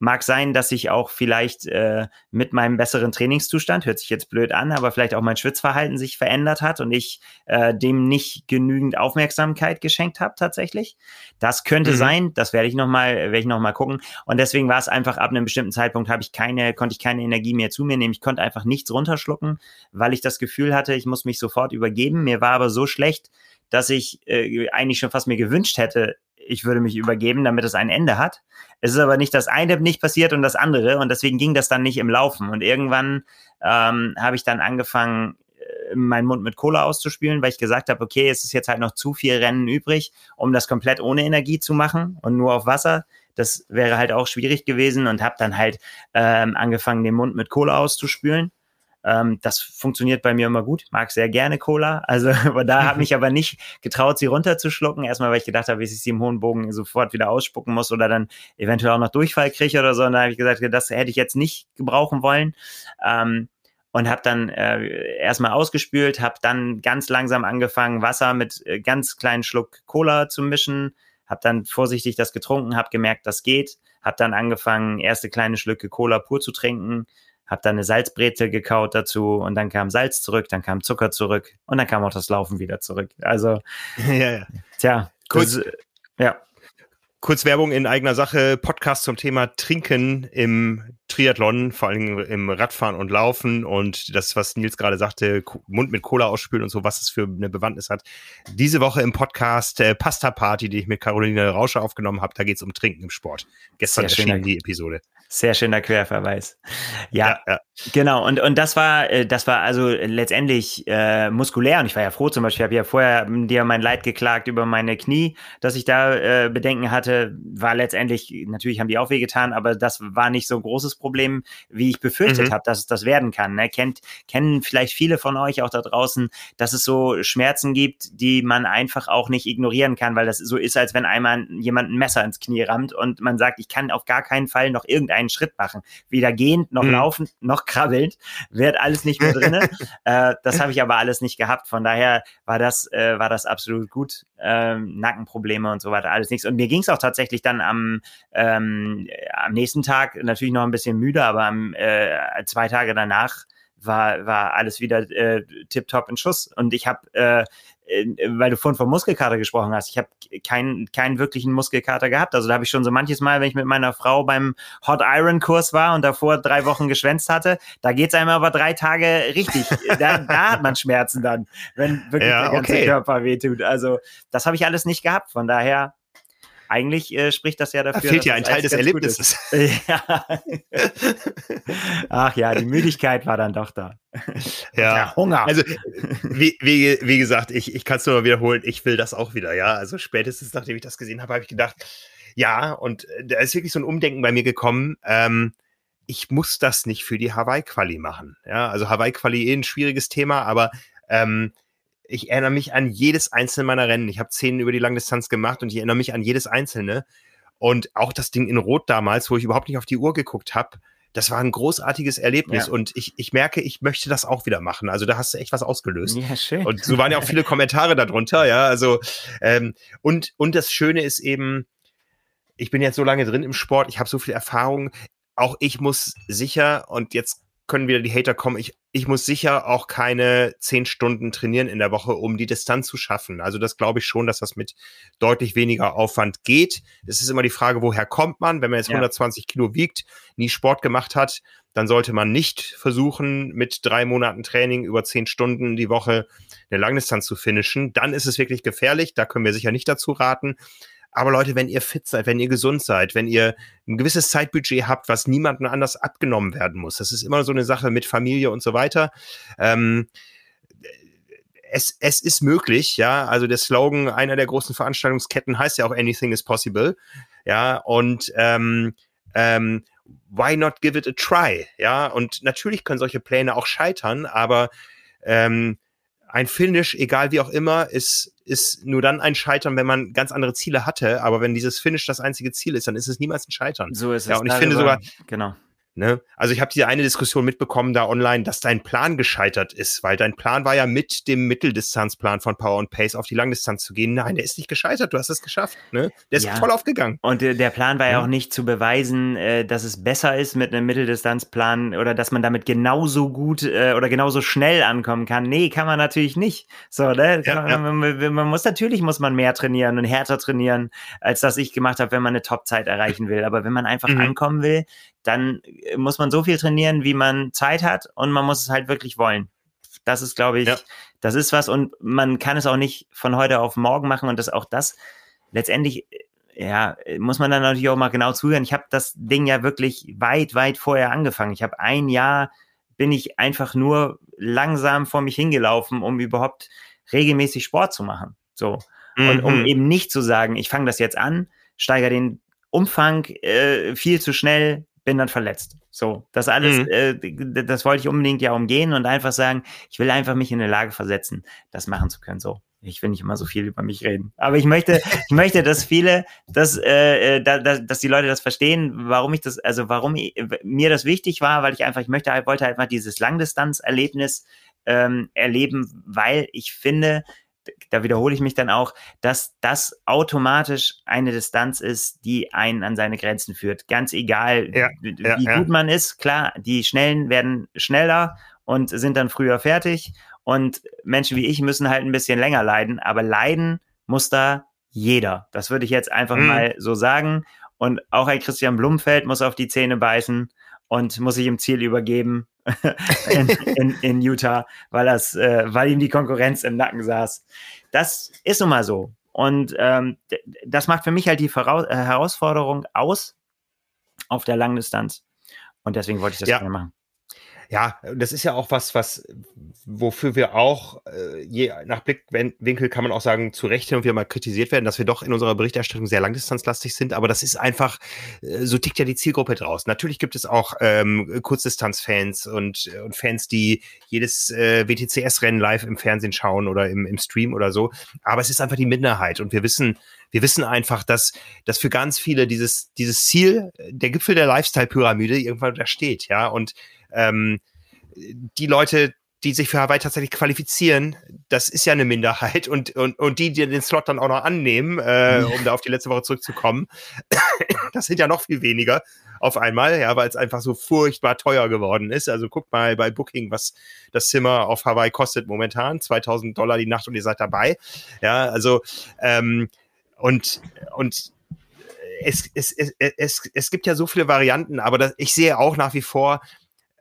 Mag sein, dass ich auch vielleicht äh, mit meinem besseren Trainingszustand, hört sich jetzt blöd an, aber vielleicht auch mein Schwitzverhalten sich verändert hat und ich äh, dem nicht genügend Aufmerksamkeit geschenkt habe tatsächlich. Das könnte mhm. sein, das werde ich nochmal, werde ich noch mal gucken. Und deswegen war es einfach ab einem bestimmten Zeitpunkt habe ich keine, konnte ich keine Energie mehr zu mir nehmen. Ich konnte einfach nichts runterschlucken, weil ich das Gefühl hatte, ich muss mich sofort übergeben. Mir war aber so schlecht, dass ich äh, eigentlich schon fast mir gewünscht hätte, ich würde mich übergeben, damit es ein Ende hat. Es ist aber nicht das eine nicht passiert und das andere und deswegen ging das dann nicht im Laufen. Und irgendwann ähm, habe ich dann angefangen, äh, meinen Mund mit Cola auszuspülen, weil ich gesagt habe, okay, es ist jetzt halt noch zu viel Rennen übrig, um das komplett ohne Energie zu machen und nur auf Wasser. Das wäre halt auch schwierig gewesen und habe dann halt ähm, angefangen, den Mund mit Cola auszuspülen. Ähm, das funktioniert bei mir immer gut. Mag sehr gerne Cola. Also aber da habe ich aber nicht getraut, sie runterzuschlucken. Erstmal, weil ich gedacht habe, wie ich sie im hohen Bogen sofort wieder ausspucken muss oder dann eventuell auch noch Durchfall kriege oder so. Und da habe ich gesagt, das hätte ich jetzt nicht gebrauchen wollen. Ähm, und habe dann äh, erstmal ausgespült, habe dann ganz langsam angefangen, Wasser mit äh, ganz kleinen Schluck Cola zu mischen, habe dann vorsichtig das getrunken, habe gemerkt, das geht, habe dann angefangen, erste kleine Schlücke Cola pur zu trinken, habe dann eine Salzbrezel gekaut dazu und dann kam Salz zurück, dann kam Zucker zurück und dann kam auch das Laufen wieder zurück. Also, ja, ja. tja, kurz, das, ja. Kurz Werbung in eigener Sache, Podcast zum Thema Trinken im Triathlon, vor allem im Radfahren und Laufen und das, was Nils gerade sagte, Mund mit Cola ausspülen und so, was es für eine Bewandtnis hat. Diese Woche im Podcast äh, Pasta Party, die ich mit Caroline Rauscher aufgenommen habe, da geht es um Trinken im Sport. Gestern erschien die Episode. Sehr schöner Querverweis. Ja, ja, ja, genau. Und, und das war, äh, das war also letztendlich äh, muskulär. Und ich war ja froh zum Beispiel, ich habe ja vorher dir mein Leid geklagt über meine Knie, dass ich da äh, Bedenken hatte. War letztendlich, natürlich haben die auch wehgetan, aber das war nicht so ein großes Problem, wie ich befürchtet mhm. habe, dass es das werden kann. Ne? Kennt, kennen vielleicht viele von euch auch da draußen, dass es so Schmerzen gibt, die man einfach auch nicht ignorieren kann, weil das so ist, als wenn einmal jemand ein Messer ins Knie rammt und man sagt, ich kann auf gar keinen Fall noch irgendein einen Schritt machen. Weder gehend, noch mhm. laufend, noch krabbelnd. Wird alles nicht mehr drin. äh, das habe ich aber alles nicht gehabt. Von daher war das, äh, war das absolut gut. Ähm, Nackenprobleme und so weiter, alles nichts. Und mir ging es auch tatsächlich dann am, ähm, am nächsten Tag natürlich noch ein bisschen müde, aber am, äh, zwei Tage danach war, war alles wieder äh, tipptopp in Schuss. Und ich habe äh, weil du vorhin von Muskelkater gesprochen hast, ich habe keinen keinen wirklichen Muskelkater gehabt. Also da habe ich schon so manches Mal, wenn ich mit meiner Frau beim Hot Iron Kurs war und davor drei Wochen geschwänzt hatte, da geht's einem aber drei Tage richtig. da, da hat man Schmerzen dann, wenn wirklich ja, der ganze okay. Körper wehtut. Also das habe ich alles nicht gehabt. Von daher eigentlich äh, spricht das ja dafür. Da fehlt ja ein Teil des Erlebnisses. ja. Ach ja, die Müdigkeit war dann doch da. Ja, ja Hunger. Also, wie, wie, wie gesagt, ich, ich kann es nur wiederholen, ich will das auch wieder, ja. Also spätestens nachdem ich das gesehen habe, habe ich gedacht, ja, und äh, da ist wirklich so ein Umdenken bei mir gekommen. Ähm, ich muss das nicht für die Hawaii-Quali machen. Ja, also Hawaii-Quali eh ein schwieriges Thema, aber ähm, ich erinnere mich an jedes einzelne meiner Rennen. Ich habe zehn über die Langdistanz gemacht und ich erinnere mich an jedes einzelne. Und auch das Ding in Rot damals, wo ich überhaupt nicht auf die Uhr geguckt habe, das war ein großartiges Erlebnis ja. und ich, ich merke, ich möchte das auch wieder machen. Also da hast du echt was ausgelöst. Ja, schön. Und so waren ja auch viele Kommentare darunter, ja. Also ähm, und, und das Schöne ist eben, ich bin jetzt so lange drin im Sport, ich habe so viel Erfahrung. Auch ich muss sicher, und jetzt können wieder die Hater kommen. Ich, ich muss sicher auch keine zehn Stunden trainieren in der Woche, um die Distanz zu schaffen. Also das glaube ich schon, dass das mit deutlich weniger Aufwand geht. Es ist immer die Frage, woher kommt man? Wenn man jetzt ja. 120 Kilo wiegt, nie Sport gemacht hat, dann sollte man nicht versuchen, mit drei Monaten Training über zehn Stunden die Woche eine Langdistanz zu finishen. Dann ist es wirklich gefährlich. Da können wir sicher nicht dazu raten. Aber Leute, wenn ihr fit seid, wenn ihr gesund seid, wenn ihr ein gewisses Zeitbudget habt, was niemandem anders abgenommen werden muss, das ist immer so eine Sache mit Familie und so weiter. Ähm, es, es ist möglich, ja. Also der Slogan einer der großen Veranstaltungsketten heißt ja auch Anything is possible. Ja, und ähm, ähm, why not give it a try? Ja, und natürlich können solche Pläne auch scheitern, aber ähm, ein Finish, egal wie auch immer, ist, ist nur dann ein Scheitern, wenn man ganz andere Ziele hatte. Aber wenn dieses Finish das einzige Ziel ist, dann ist es niemals ein Scheitern. So ist es. Ja, und ich finde sogar, genau. Ne? Also ich habe diese eine Diskussion mitbekommen da online, dass dein Plan gescheitert ist, weil dein Plan war ja mit dem Mitteldistanzplan von Power and Pace auf die Langdistanz zu gehen. Nein, der ist nicht gescheitert, du hast es geschafft. Ne? Der ist ja. voll aufgegangen. Und äh, der Plan war ja. ja auch nicht zu beweisen, äh, dass es besser ist mit einem Mitteldistanzplan oder dass man damit genauso gut äh, oder genauso schnell ankommen kann. Nee, kann man natürlich nicht. So, ne? Ja, man, man, man, muss natürlich muss man mehr trainieren und härter trainieren, als das ich gemacht habe, wenn man eine Topzeit erreichen will. Aber wenn man einfach mhm. ankommen will, dann äh, muss man so viel trainieren, wie man Zeit hat und man muss es halt wirklich wollen. Das ist, glaube ich, ja. das ist was und man kann es auch nicht von heute auf morgen machen und das auch das letztendlich, äh, ja, muss man dann natürlich auch mal genau zuhören. Ich habe das Ding ja wirklich weit, weit vorher angefangen. Ich habe ein Jahr bin ich einfach nur langsam vor mich hingelaufen, um überhaupt regelmäßig Sport zu machen. So. Mhm. Und um mhm. eben nicht zu sagen, ich fange das jetzt an, steigere den Umfang äh, viel zu schnell, bin dann verletzt. So, das alles, mhm. äh, das wollte ich unbedingt ja umgehen und einfach sagen, ich will einfach mich in eine Lage versetzen, das machen zu können. So, ich will nicht immer so viel über mich reden, aber ich möchte, ich möchte, dass viele, dass, äh, äh da, da, dass die Leute das verstehen, warum ich das, also warum ich, mir das wichtig war, weil ich einfach, ich möchte, wollte einfach dieses Langdistanzerlebnis ähm, erleben, weil ich finde, da wiederhole ich mich dann auch, dass das automatisch eine Distanz ist, die einen an seine Grenzen führt. Ganz egal, ja, wie ja, gut man ist. Klar, die Schnellen werden schneller und sind dann früher fertig. Und Menschen wie ich müssen halt ein bisschen länger leiden. Aber leiden muss da jeder. Das würde ich jetzt einfach mhm. mal so sagen. Und auch ein Christian Blumfeld muss auf die Zähne beißen. und muss sich im Ziel übergeben in, in, in, Utah, weil, das, äh, weil ihm die Konkurrenz im Nacken saß. Das ist nun mal so. Und ähm, das macht für mich halt die Voraus äh, Herausforderung aus auf der Langdistanz. Und deswegen wollte ich das ja. gerne machen. Ja, das ist ja auch was, was, wofür wir auch, äh, je nach Blickwinkel kann man auch sagen, zu Recht und wir mal kritisiert werden, dass wir doch in unserer Berichterstattung sehr langdistanzlastig sind, aber das ist einfach, äh, so tickt ja die Zielgruppe draus. Natürlich gibt es auch ähm, Kurzdistanzfans und, und Fans, die jedes äh, WTCS-Rennen live im Fernsehen schauen oder im, im Stream oder so, aber es ist einfach die Minderheit. Und wir wissen, wir wissen einfach, dass, dass für ganz viele dieses, dieses Ziel, der Gipfel der Lifestyle-Pyramide irgendwann da steht, ja, und ähm, die Leute, die sich für Hawaii tatsächlich qualifizieren, das ist ja eine Minderheit und, und, und die, die den Slot dann auch noch annehmen, äh, um da auf die letzte Woche zurückzukommen, das sind ja noch viel weniger auf einmal, ja, weil es einfach so furchtbar teuer geworden ist. Also guckt mal bei Booking, was das Zimmer auf Hawaii kostet momentan, 2000 Dollar die Nacht und ihr seid dabei. Ja, also ähm, und und es, es, es, es, es gibt ja so viele Varianten, aber das, ich sehe auch nach wie vor,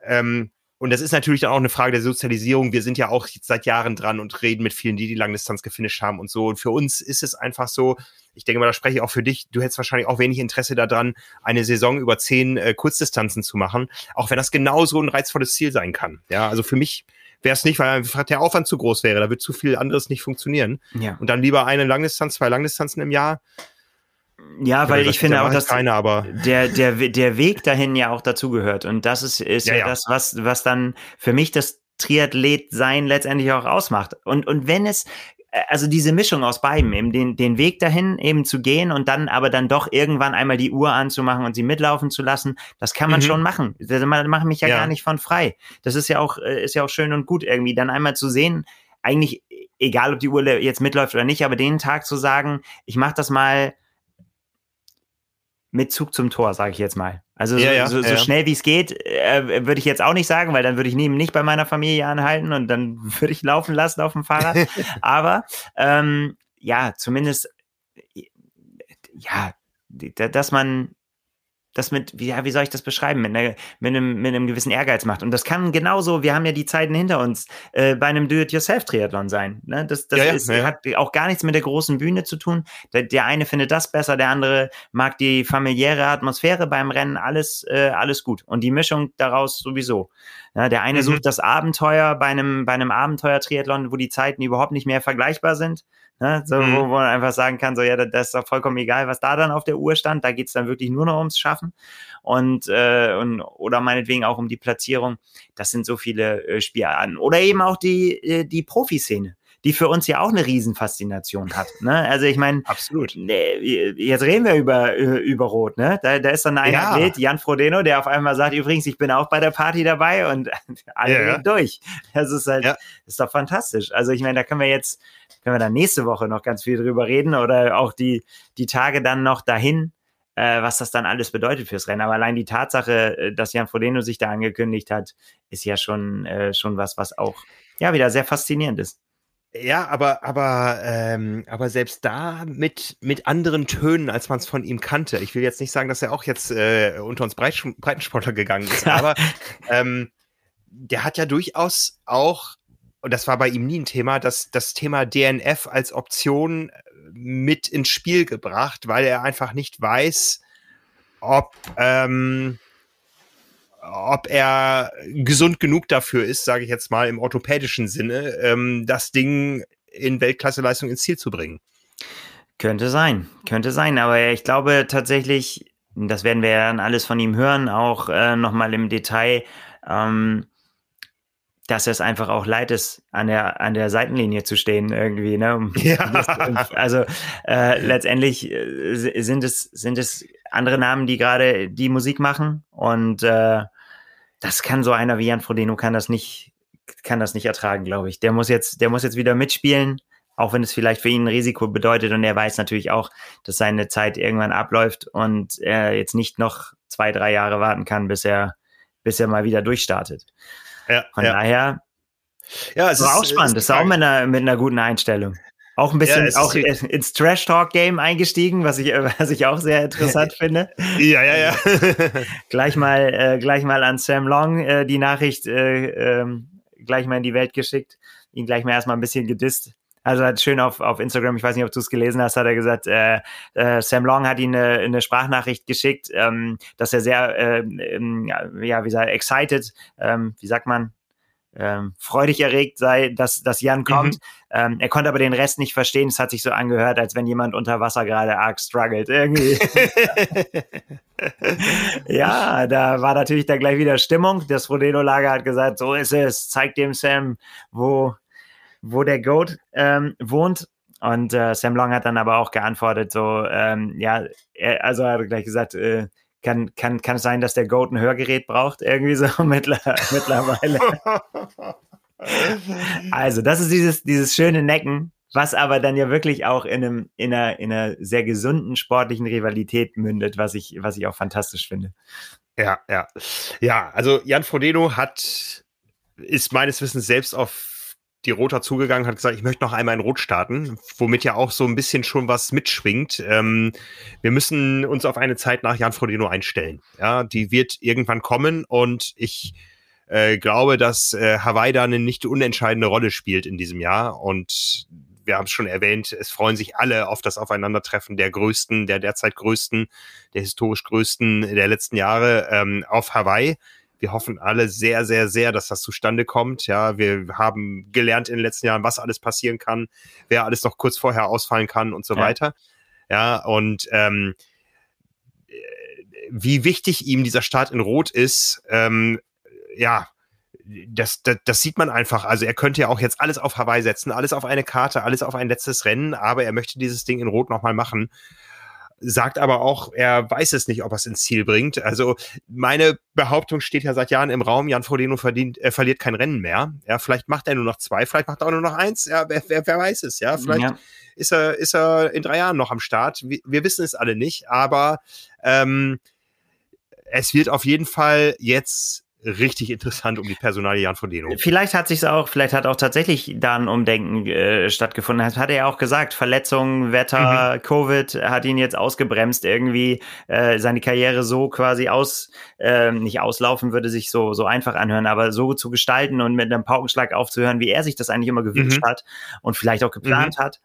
ähm, und das ist natürlich dann auch eine Frage der Sozialisierung. Wir sind ja auch seit Jahren dran und reden mit vielen, die die Langdistanz gefinisht haben und so. Und für uns ist es einfach so, ich denke mal, da spreche ich auch für dich, du hättest wahrscheinlich auch wenig Interesse daran, eine Saison über zehn äh, Kurzdistanzen zu machen, auch wenn das genauso ein reizvolles Ziel sein kann. Ja, also für mich wäre es nicht, weil der Aufwand zu groß wäre. Da wird zu viel anderes nicht funktionieren. Ja. Und dann lieber eine Langdistanz, zwei Langdistanzen im Jahr. Ja, weil ich finde auch, dass keine, aber der, der, der Weg dahin ja auch dazugehört. Und das ist, ist ja, ja, das, was, was dann für mich das Triathlet sein letztendlich auch ausmacht. Und, und wenn es, äh, also diese Mischung aus beiden, eben den, den Weg dahin eben zu gehen und dann aber dann doch irgendwann einmal die Uhr anzumachen und sie mitlaufen zu lassen, das kann man mhm. schon machen. Da mache mich ja, ja, gar nicht von frei. Das ist ja auch, äh, ist ja auch schön und gut irgendwie, dann einmal zu sehen, eigentlich egal, ob die Uhr jetzt mitläuft oder nicht, aber den Tag zu sagen, ich mache das mal mit Zug zum Tor, sage ich jetzt mal. Also ja, so, ja, so, so schnell wie es geht, äh, würde ich jetzt auch nicht sagen, weil dann würde ich nie, nicht bei meiner Familie anhalten und dann würde ich laufen lassen auf dem Fahrrad. Aber ähm, ja, zumindest ja, dass man das mit, wie, ja, wie soll ich das beschreiben, mit, einer, mit, einem, mit einem gewissen Ehrgeiz macht. Und das kann genauso, wir haben ja die Zeiten hinter uns, äh, bei einem Do-it-yourself-Triathlon sein. Ne? Das, das ja, ist, ja. hat auch gar nichts mit der großen Bühne zu tun. Der, der, eine findet das besser, der andere mag die familiäre Atmosphäre beim Rennen, alles, äh, alles gut. Und die Mischung daraus sowieso. Ja, der eine mhm. sucht das Abenteuer bei einem, bei einem Abenteuer-Triathlon, wo die Zeiten überhaupt nicht mehr vergleichbar sind. Ne? So, mhm. wo, wo man einfach sagen kann, so ja, das ist doch vollkommen egal, was da dann auf der Uhr stand. Da geht's dann wirklich nur noch ums Schaffen und, äh, und oder meinetwegen auch um die Platzierung. Das sind so viele äh, Spielarten. Oder eben auch die, äh, die Profiszene die für uns ja auch eine Riesenfaszination hat. Ne? Also ich meine, absolut. Jetzt reden wir über, über Rot, ne? Da, da ist dann ein ja. Athlet, Jan Frodeno, der auf einmal sagt, übrigens, ich bin auch bei der Party dabei und alle ja, ja. durch. Das ist halt, ja. ist doch fantastisch. Also ich meine, da können wir jetzt, können wir dann nächste Woche noch ganz viel drüber reden oder auch die, die Tage dann noch dahin, äh, was das dann alles bedeutet fürs Rennen. Aber allein die Tatsache, äh, dass Jan Frodeno sich da angekündigt hat, ist ja schon, äh, schon was, was auch ja wieder sehr faszinierend ist. Ja, aber, aber, ähm, aber selbst da mit, mit anderen Tönen, als man es von ihm kannte. Ich will jetzt nicht sagen, dass er auch jetzt äh, unter uns Breit, Breitensportler gegangen ist, aber ähm, der hat ja durchaus auch, und das war bei ihm nie ein Thema, das, das Thema DNF als Option äh, mit ins Spiel gebracht, weil er einfach nicht weiß, ob, ähm, ob er gesund genug dafür ist, sage ich jetzt mal im orthopädischen Sinne, ähm, das Ding in Weltklasseleistung ins Ziel zu bringen. Könnte sein, könnte sein, aber ich glaube tatsächlich, das werden wir dann alles von ihm hören, auch äh, nochmal im Detail, ähm, dass es einfach auch leid ist, an der, an der Seitenlinie zu stehen irgendwie. Ne? Ja. Also äh, letztendlich äh, sind es, sind es andere Namen, die gerade die Musik machen und äh, das kann so einer wie Jan Frodeno kann das nicht, kann das nicht ertragen, glaube ich. Der muss jetzt, der muss jetzt wieder mitspielen, auch wenn es vielleicht für ihn ein Risiko bedeutet und er weiß natürlich auch, dass seine Zeit irgendwann abläuft und er jetzt nicht noch zwei, drei Jahre warten kann, bis er, bis er mal wieder durchstartet. Ja, Von ja. daher, ja, es ist auch spannend. Das ist auch mit einer, mit einer guten Einstellung. Auch ein bisschen ja, auch ins Trash Talk Game eingestiegen, was ich, was ich auch sehr interessant finde. Ja, ja, ja. gleich mal, äh, gleich mal an Sam Long äh, die Nachricht äh, ähm, gleich mal in die Welt geschickt, ihn gleich mal erstmal ein bisschen gedisst. Also hat schön auf, auf Instagram, ich weiß nicht, ob du es gelesen hast, hat er gesagt, äh, äh, Sam Long hat ihm eine, eine Sprachnachricht geschickt, ähm, dass er sehr, äh, ähm, ja, wie sagt, excited, ähm, wie sagt man, ähm, freudig erregt sei, dass, dass Jan kommt. Mhm. Ähm, er konnte aber den Rest nicht verstehen. Es hat sich so angehört, als wenn jemand unter Wasser gerade arg struggelt. Irgendwie. ja, da war natürlich dann gleich wieder Stimmung. Das Frodeno-Lager hat gesagt, so ist es. Zeig dem Sam, wo, wo der Goat ähm, wohnt. Und äh, Sam Long hat dann aber auch geantwortet, so, ähm, ja, er, also er hat gleich gesagt, äh, kann, kann, kann sein, dass der Goat ein Hörgerät braucht, irgendwie so mittlerweile. also, das ist dieses, dieses schöne Necken, was aber dann ja wirklich auch in, einem, in, einer, in einer sehr gesunden sportlichen Rivalität mündet, was ich, was ich auch fantastisch finde. Ja, ja. Ja, also Jan Frodeno hat, ist meines Wissens selbst auf die Rota zugegangen, hat gesagt, ich möchte noch einmal in Rot starten, womit ja auch so ein bisschen schon was mitschwingt. Ähm, wir müssen uns auf eine Zeit nach Jan Frodeno einstellen. Ja, die wird irgendwann kommen und ich äh, glaube, dass äh, Hawaii da eine nicht unentscheidende Rolle spielt in diesem Jahr und wir haben es schon erwähnt, es freuen sich alle auf das Aufeinandertreffen der größten, der derzeit größten, der historisch größten der letzten Jahre ähm, auf Hawaii. Wir hoffen alle sehr, sehr, sehr, dass das zustande kommt. Ja, wir haben gelernt in den letzten Jahren, was alles passieren kann, wer alles noch kurz vorher ausfallen kann und so ja. weiter. Ja, und ähm, wie wichtig ihm dieser Start in Rot ist, ähm, ja, das, das, das sieht man einfach. Also er könnte ja auch jetzt alles auf Hawaii setzen, alles auf eine Karte, alles auf ein letztes Rennen, aber er möchte dieses Ding in Rot nochmal machen sagt aber auch, er weiß es nicht, ob er es ins Ziel bringt. Also meine Behauptung steht ja seit Jahren im Raum, Jan Frodeno verdient, er verliert kein Rennen mehr. Ja, vielleicht macht er nur noch zwei, vielleicht macht er auch nur noch eins. Ja, wer, wer, wer weiß es, ja. Vielleicht ja. ist er, ist er in drei Jahren noch am Start. Wir, wir wissen es alle nicht, aber ähm, es wird auf jeden Fall jetzt richtig interessant um die Personalie Jan von Deno. Vielleicht hat sich auch, vielleicht hat auch tatsächlich da ein Umdenken äh, stattgefunden. Das hat er ja auch gesagt. Verletzungen, Wetter, mhm. Covid hat ihn jetzt ausgebremst, irgendwie äh, seine Karriere so quasi aus, äh, nicht auslaufen würde sich so, so einfach anhören, aber so zu gestalten und mit einem Paukenschlag aufzuhören, wie er sich das eigentlich immer gewünscht mhm. hat und vielleicht auch geplant mhm. hat.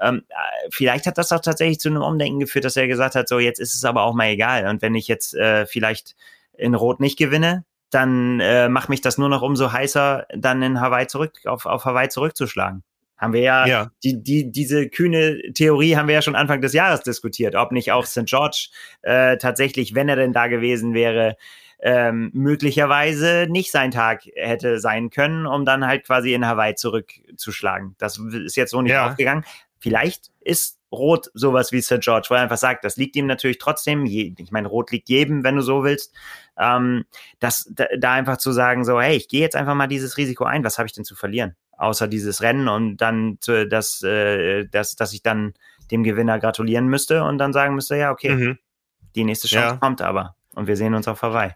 Ähm, äh, vielleicht hat das auch tatsächlich zu einem Umdenken geführt, dass er gesagt hat, so jetzt ist es aber auch mal egal. Und wenn ich jetzt äh, vielleicht in Rot nicht gewinne, dann äh, macht mich das nur noch umso heißer, dann in Hawaii zurück, auf, auf Hawaii zurückzuschlagen. Haben wir ja, ja, Die, die, diese kühne Theorie haben wir ja schon Anfang des Jahres diskutiert, ob nicht auch St. George äh, tatsächlich, wenn er denn da gewesen wäre, ähm, möglicherweise nicht sein Tag hätte sein können, um dann halt quasi in Hawaii zurückzuschlagen. Das ist jetzt so nicht ja. aufgegangen. Vielleicht ist Rot sowas wie St. George, wo er einfach sagt, das liegt ihm natürlich trotzdem, je, ich meine, Rot liegt jedem, wenn du so willst, ähm, das, da, da einfach zu sagen, so, hey, ich gehe jetzt einfach mal dieses Risiko ein, was habe ich denn zu verlieren? Außer dieses Rennen und dann, zu, dass, äh, dass, dass ich dann dem Gewinner gratulieren müsste und dann sagen müsste, ja, okay, mhm. die nächste Chance ja. kommt aber und wir sehen uns auf Hawaii.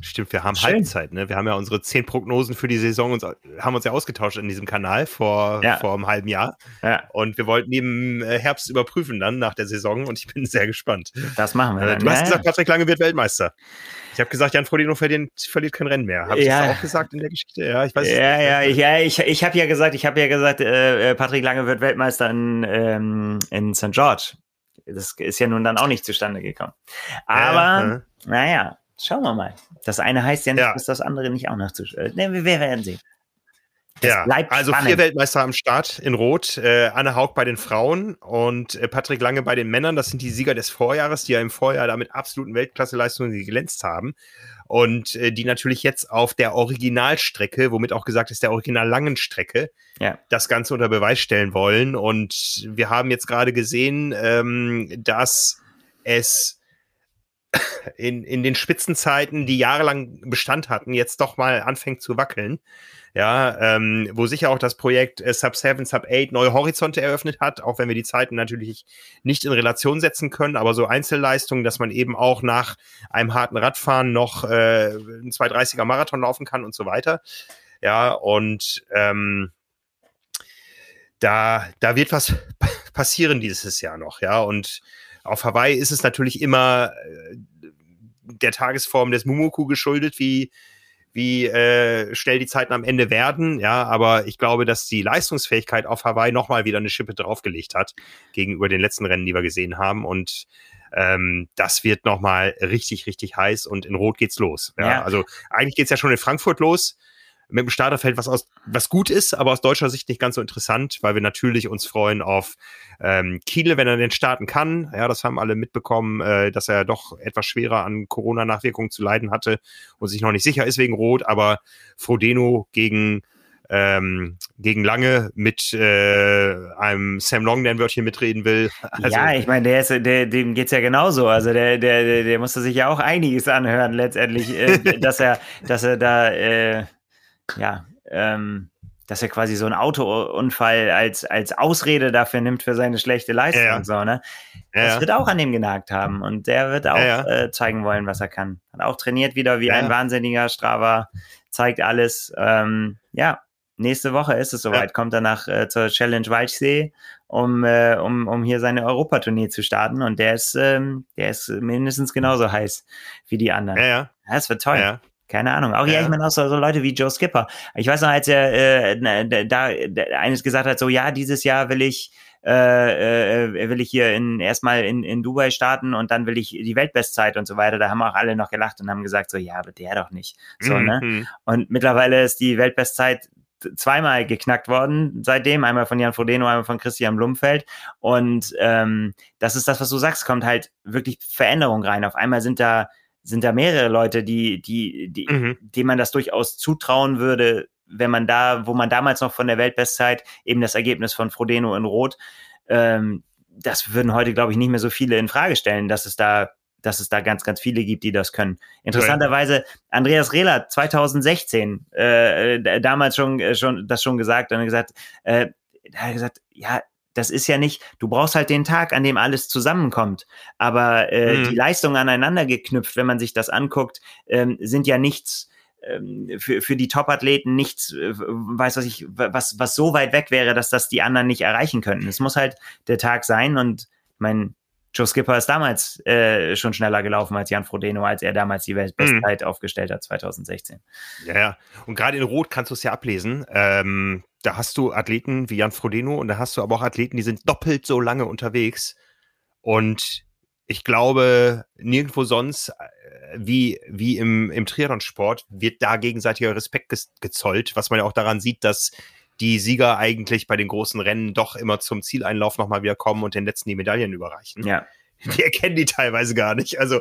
Stimmt, wir haben Schön. Halbzeit, ne? Wir haben ja unsere zehn Prognosen für die Saison und haben uns ja ausgetauscht in diesem Kanal vor, ja. vor einem halben Jahr. Ja. Und wir wollten im äh, Herbst überprüfen dann nach der Saison und ich bin sehr gespannt. Das machen wir. Äh, dann. Du hast ja, gesagt, Patrick Lange wird Weltmeister. Ich habe gesagt, Jan Frodeno verliert, verliert kein Rennen mehr. Habe ich ja. das auch gesagt in der Geschichte? Ja, ich weiß Ja, ja, ich, ja, ich, ich habe ja gesagt, ich habe ja gesagt, äh, äh, Patrick Lange wird Weltmeister in, ähm, in St. George. Das ist ja nun dann auch nicht zustande gekommen. Aber, naja, Schauen wir mal. Das eine heißt ja nicht, ja. dass das andere nicht auch noch zu. Äh, ne, wir werden sehen. Das ja, also spannend. vier Weltmeister am Start in Rot. Äh, Anne Haug bei den Frauen und äh, Patrick Lange bei den Männern. Das sind die Sieger des Vorjahres, die ja im Vorjahr damit absoluten Weltklasseleistungen geglänzt haben. Und äh, die natürlich jetzt auf der Originalstrecke, womit auch gesagt ist, der original langen Strecke, ja. das Ganze unter Beweis stellen wollen. Und wir haben jetzt gerade gesehen, ähm, dass es in, in den Spitzenzeiten, die jahrelang Bestand hatten, jetzt doch mal anfängt zu wackeln. Ja, ähm, wo sicher auch das Projekt äh, Sub 7, Sub 8 neue Horizonte eröffnet hat, auch wenn wir die Zeiten natürlich nicht in Relation setzen können, aber so Einzelleistungen, dass man eben auch nach einem harten Radfahren noch äh, einen 230er Marathon laufen kann und so weiter. Ja, und ähm, da, da wird was passieren dieses Jahr noch, ja. Und auf Hawaii ist es natürlich immer äh, der Tagesform des Mumuku geschuldet, wie, wie äh, schnell die Zeiten am Ende werden. Ja, aber ich glaube, dass die Leistungsfähigkeit auf Hawaii nochmal wieder eine Schippe draufgelegt hat gegenüber den letzten Rennen, die wir gesehen haben. Und ähm, das wird nochmal richtig, richtig heiß und in Rot geht's los. Ja, ja. Also eigentlich geht's ja schon in Frankfurt los mit dem Starterfeld, was aus, was gut ist, aber aus deutscher Sicht nicht ganz so interessant, weil wir natürlich uns freuen auf ähm, Kiel, wenn er den starten kann. Ja, das haben alle mitbekommen, äh, dass er doch etwas schwerer an Corona-Nachwirkungen zu leiden hatte und sich noch nicht sicher ist wegen Rot, aber Frodeno gegen ähm, gegen Lange mit äh, einem Sam Long, der ein Wörtchen mitreden will. Also, ja, ich meine, der ist, der, dem geht's ja genauso. Also der, der, der musste sich ja auch einiges anhören letztendlich, äh, dass er, dass er da äh, ja, ähm, dass er quasi so einen Autounfall als, als Ausrede dafür nimmt für seine schlechte Leistung ja, und so, ne? Ja, das wird auch an dem genagt haben und der wird auch ja, äh, zeigen wollen, was er kann. Hat auch trainiert wieder wie ein wahnsinniger Strava, zeigt alles. Ähm, ja, nächste Woche ist es soweit, kommt er nach äh, zur Challenge Walchsee, um, äh, um, um hier seine Europatournee zu starten und der ist, ähm, der ist mindestens genauso heiß wie die anderen. Ja, ja. Das wird toll. Keine Ahnung. Auch ja, ja ich meine auch so, so, Leute wie Joe Skipper. Ich weiß noch, als er äh, da, da eines gesagt hat, so ja, dieses Jahr will ich äh, äh, will ich hier in erstmal in, in Dubai starten und dann will ich die Weltbestzeit und so weiter. Da haben auch alle noch gelacht und haben gesagt, so ja, aber der doch nicht. So, ne? mhm. ne? Und mittlerweile ist die Weltbestzeit zweimal geknackt worden seitdem, einmal von Jan Frodeno, einmal von Christian Blumfeld. Und ähm, das ist das, was du sagst, kommt halt wirklich Veränderung rein. Auf einmal sind da sind da mehrere Leute, die, die, die, mhm. denen man das durchaus zutrauen würde, wenn man da, wo man damals noch von der Weltbestzeit eben das Ergebnis von Frodeno in Rot, ähm, das würden heute, glaube ich, nicht mehr so viele in Frage stellen, dass es da, dass es da ganz, ganz viele gibt, die das können. Interessanterweise, Andreas Rehler 2016, äh, damals schon, äh, schon, das schon gesagt, und gesagt, äh, er hat gesagt, ja, das ist ja nicht, du brauchst halt den Tag, an dem alles zusammenkommt. Aber äh, mhm. die Leistungen aneinander geknüpft, wenn man sich das anguckt, ähm, sind ja nichts ähm, für, für die Top-Athleten nichts, äh, weiß was ich, was, was so weit weg wäre, dass das die anderen nicht erreichen könnten. Es muss halt der Tag sein und mein Joe Skipper ist damals äh, schon schneller gelaufen als Jan Frodeno, als er damals die Weltbestzeit mhm. aufgestellt hat, 2016. Ja, ja. Und gerade in Rot kannst du es ja ablesen. Ähm, da hast du Athleten wie Jan Frodeno und da hast du aber auch Athleten, die sind doppelt so lange unterwegs. Und ich glaube, nirgendwo sonst äh, wie, wie im, im Triathlon-Sport wird da gegenseitiger Respekt gezollt, was man ja auch daran sieht, dass die Sieger eigentlich bei den großen Rennen doch immer zum Zieleinlauf nochmal wieder kommen und den letzten die Medaillen überreichen. Ja. Die erkennen die teilweise gar nicht. Also